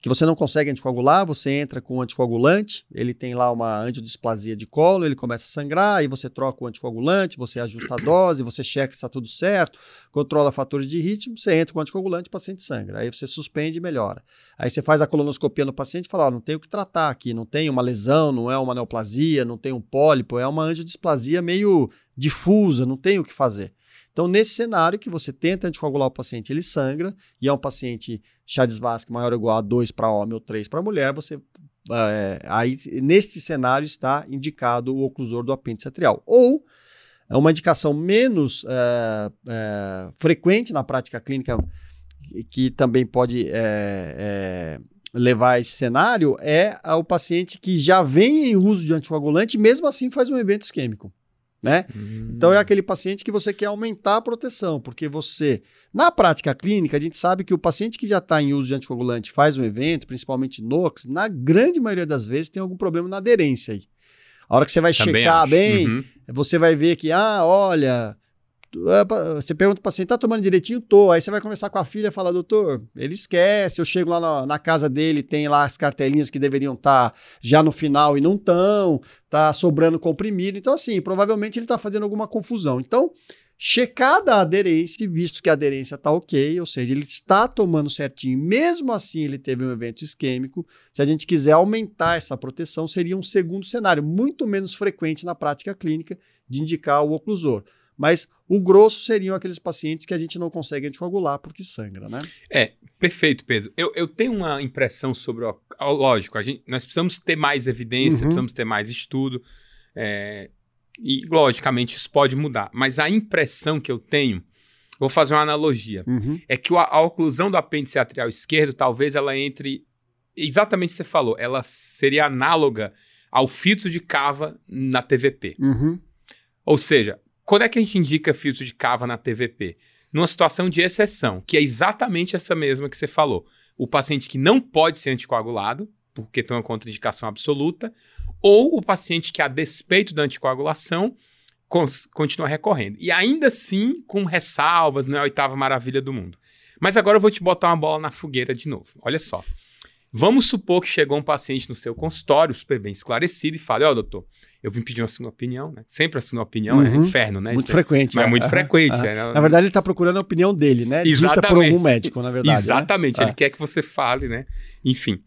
que você não consegue anticoagular, você entra com um anticoagulante, ele tem lá uma angiodisplasia de colo, ele começa a sangrar, aí você troca o anticoagulante, você ajusta a *clears throat* dose, você checa se está tudo certo, controla fatores de ritmo, você entra com o anticoagulante, o paciente sangra. Aí você suspende e melhora. Aí você faz a colonoscopia no paciente e fala, não tem o que tratar aqui, não tem uma lesão, não é uma neoplasia, não tem um pólipo, é uma angiodisplasia meio difusa, não tem o que fazer. Então, nesse cenário que você tenta anticoagular o paciente, ele sangra, e é um paciente Chades-Vasque maior ou igual a 2 para homem ou 3 para mulher, você é, aí neste cenário está indicado o oclusor do apêndice atrial. Ou é uma indicação menos é, é, frequente na prática clínica, que também pode levar a esse cenário, é o paciente que já vem em uso de anticoagulante mesmo assim faz um evento isquêmico. Né? Então é aquele paciente que você quer aumentar a proteção, porque você, na prática clínica, a gente sabe que o paciente que já está em uso de anticoagulante faz um evento, principalmente NOx, na grande maioria das vezes tem algum problema na aderência aí. A hora que você vai Também checar acho. bem, Uhum. você vai ver que, ah, olha, você pergunta pro paciente, tá tomando direitinho? Tô. Aí você vai conversar com a filha e fala, doutor, ele esquece, eu chego lá na, na casa dele, tem lá as cartelinhas que deveriam estar já no final e não estão, tá sobrando comprimido. Então, assim, provavelmente ele tá fazendo alguma confusão. Então, checada a aderência, visto que a aderência tá ok, ou seja, ele está tomando certinho, mesmo assim ele teve um evento isquêmico, se a gente quiser aumentar essa proteção, seria um segundo cenário, muito menos frequente na prática clínica de indicar o oclusor. Mas o grosso seriam aqueles pacientes que a gente não consegue anticoagular porque sangra, né? Perfeito, Pedro. Eu, eu tenho uma impressão sobre. ó, Lógico, a gente, nós precisamos ter mais evidência, Uhum. precisamos ter mais estudo. é, e, logicamente, isso pode mudar. Mas a impressão que eu tenho. Vou fazer uma analogia. Uhum. É que o- a oclusão do apêndice atrial esquerdo, talvez ela entre. Exatamente o que você falou. Ela seria análoga ao filtro de cava na TVP. Uhum. Ou seja, quando é que a gente indica filtro de cava na TVP? Numa situação de exceção, que é exatamente essa mesma que você falou. O paciente que não pode ser anticoagulado, porque tem uma contraindicação absoluta, ou o paciente que, a despeito da anticoagulação, continua recorrendo. E ainda assim, com ressalvas, não é a oitava maravilha do mundo. Mas agora eu vou te botar uma bola na fogueira de novo. Olha só. Vamos supor que chegou um paciente no seu consultório, super bem esclarecido, e fala: Ó, doutor, eu vim pedir uma opinião, né? Sempre a segunda opinião é Uhum. inferno, né? Muito Isso é- frequente. mas é é. muito frequente. é, né? Na verdade, ele está procurando a opinião dele, né? Dita por Exatamente. algum médico, na verdade. né? Exatamente, ele É. quer que você fale, né? Enfim.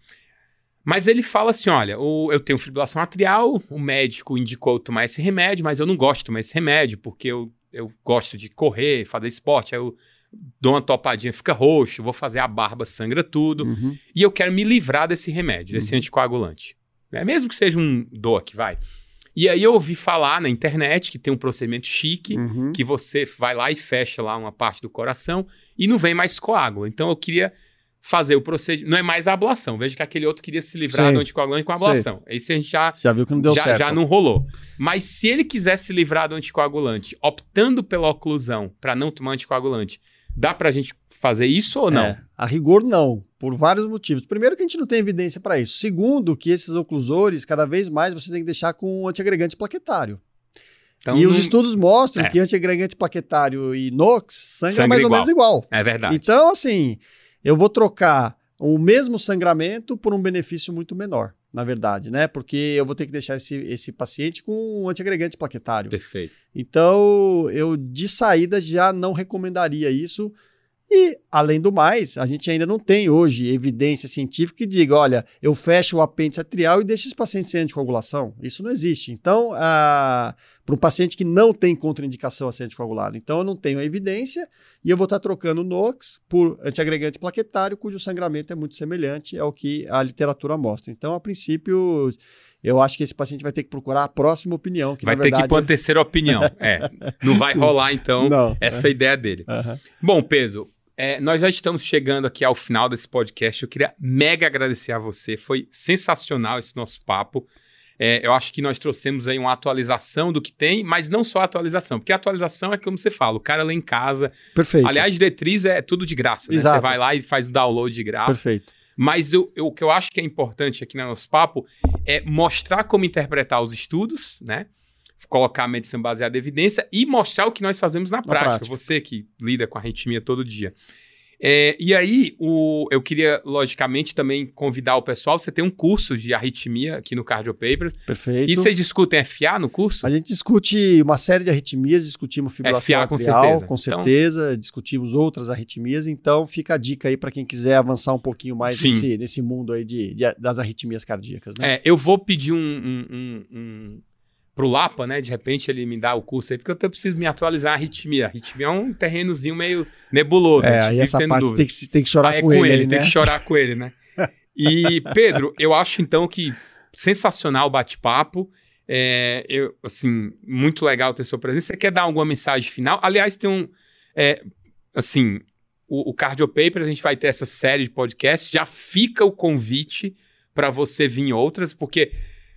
Mas ele fala assim: olha, eu tenho fibrilação atrial, o médico indicou eu tomar esse remédio, mas eu não gosto de tomar esse remédio, porque eu, eu gosto de correr, fazer esporte, aí eu dou uma topadinha, fica roxo, vou fazer a barba, sangra tudo, Uhum. e eu quero me livrar desse remédio, desse Uhum. anticoagulante. Né? Mesmo que seja um DOAC, vai. E aí eu ouvi falar na internet que tem um procedimento chique, Uhum. que você vai lá e fecha lá uma parte do coração e não vem mais coágulo. Então eu queria fazer o procedimento. Não é mais a ablação. Veja que aquele outro queria se livrar Sei. do anticoagulante com a Sei. ablação. Esse a gente já, Já viu que não deu já, certo. já não rolou. Mas se ele quiser se livrar do anticoagulante, optando pela oclusão para não tomar anticoagulante, dá pra gente fazer isso ou não? É, a rigor, não, por vários motivos. Primeiro, que a gente não tem evidência para isso. Segundo, que esses oclusores, cada vez mais, você tem que deixar com antiagregante plaquetário. Então, e os não- estudos mostram É. que antiagregante plaquetário e inox sangra, Sangra mais igual. ou menos igual. É verdade. Então, assim, eu vou trocar o mesmo sangramento por um benefício muito menor. Na verdade, né? Porque eu vou ter que deixar esse, esse paciente com um antiagregante plaquetário. Perfeito. Então, eu de saída já não recomendaria isso. E, além do mais, a gente ainda não tem hoje evidência científica que diga, olha, eu fecho o apêndice atrial e deixo esse paciente sem anticoagulação. Isso não existe. Então, para um paciente que não tem contraindicação a ser anticoagulado, então eu não tenho evidência e eu vou estar trocando o NOx por antiagregante plaquetário, cujo sangramento é muito semelhante ao que a literatura mostra. Então, a princípio, eu acho que esse paciente vai ter que procurar a próxima opinião. vai ter que ir para uma terceira opinião. *laughs* É, não vai rolar, então, não, essa ideia dele. Uhum. Bom, Peso, é, nós já estamos chegando aqui ao final desse podcast. Eu queria mega agradecer a você. Foi sensacional esse nosso papo. É, eu acho que nós trouxemos aí uma atualização do que tem, mas não só atualização, porque a atualização é como você fala, o cara lá em casa. Perfeito. Aliás, diretriz é tudo de graça, né? Exato. Você vai lá e faz o download de graça. Perfeito. Mas eu, eu, o que eu acho que é importante aqui no nosso papo é mostrar como interpretar os estudos, né? Colocar a medição baseada em evidência e mostrar o que nós fazemos na, na prática. prática. Você que lida com arritmia todo dia. É, e aí, o, eu queria, logicamente, também convidar o pessoal. Você tem um curso de arritmia aqui no Cardio Papers. Perfeito. E vocês discutem FA no curso? A gente discute uma série de arritmias, discutimos fibrilação FA, com certeza. Com certeza, então... discutimos outras arritmias. Então, fica a dica aí para quem quiser avançar um pouquinho mais nesse, nesse mundo aí de, de, das arritmias cardíacas. Né? É, eu vou pedir um, um, um pro Lapa, né? De repente ele me dá o curso aí, porque eu preciso me atualizar a arritmia. A arritmia é um terrenozinho meio nebuloso. É, aí essa parte tem que, tem que chorar com, é com, ele, ele né? Tem que chorar com ele, né? *laughs* E, Pedro, eu acho então que sensacional o bate-papo. É, eu, assim, muito legal ter sua presença. Você quer dar alguma mensagem final? Aliás, tem um. É, assim, o, o Cardio Papers, a gente vai ter essa série de podcasts. Já fica o convite para você vir em outras, porque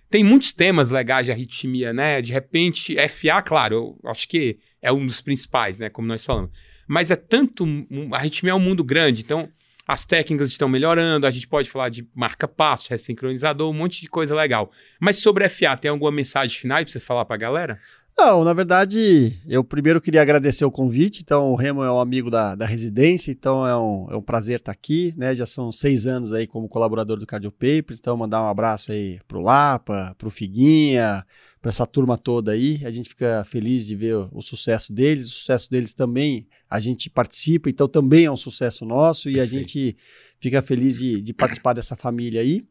tem muitos temas legais de arritmia, né? De repente, FA, claro, eu acho que é um dos principais, né? Como nós falamos. Mas é tanto. A arritmia é um mundo grande, então as técnicas estão melhorando, a gente pode falar de marca-passo, ressincronizador, um monte de coisa legal. Mas sobre FA, tem alguma mensagem final para você falar para a galera? Não, na verdade, eu primeiro queria agradecer o convite. Então, o Remo é um amigo da, da residência, então é um, é um prazer estar aqui, né? Já são seis anos aí como colaborador do Cardio Paper, então mandar um abraço aí pro Lapa, pro Figuinha, para essa turma toda aí. A gente fica feliz de ver o, o, sucesso deles, o sucesso deles também a gente participa, então também é um sucesso nosso e a gente fica feliz de, de participar dessa família aí.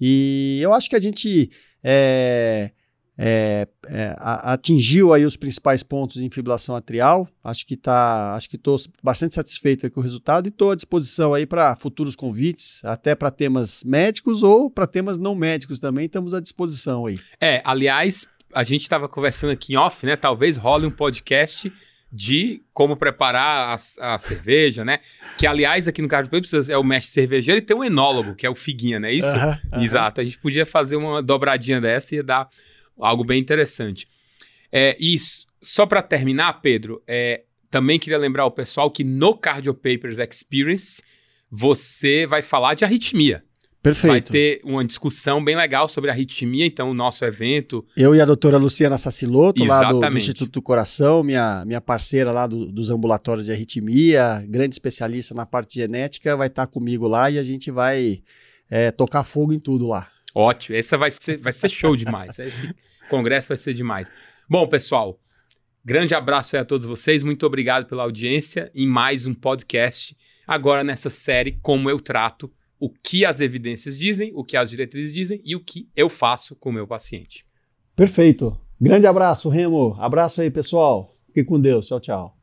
E eu acho que a gente é, é, é, atingiu aí os principais pontos de fibrilação atrial. Acho que tá, acho que estou bastante satisfeito com o resultado e estou à disposição aí para futuros convites, até para temas médicos ou para temas não médicos também. Estamos à disposição aí. É, aliás, a gente estava conversando aqui em off, né? Talvez role um podcast de como preparar a, a, cerveja, né? Que, aliás, aqui no Cardio Papers é o mestre cervejeiro e tem um enólogo, que é o Figuinha, não é isso? Uh -huh, uh -huh. Exato. A gente podia fazer uma dobradinha dessa e dar algo bem interessante. É, e só para terminar, Pedro, é, também queria lembrar o pessoal que no Cardio Papers Experience você vai falar de arritmia. Perfeito. Vai ter uma discussão bem legal sobre arritmia, então o nosso evento. Eu e a doutora Luciana Saciloto, lá do, do, Instituto do Coração, minha, minha parceira lá do, dos ambulatórios de arritmia, grande especialista na parte genética, vai estar comigo lá e a gente vai é, tocar fogo em tudo lá. Ótimo, essa vai ser, vai ser show demais. Esse congresso vai ser demais. Bom, pessoal, grande abraço aí a todos vocês. Muito obrigado pela audiência em mais um podcast. Agora nessa série, como eu trato o que as evidências dizem, o que as diretrizes dizem e o que eu faço com o meu paciente. Perfeito. Grande abraço, Remo. Abraço aí, pessoal. Fique com Deus. Tchau, tchau.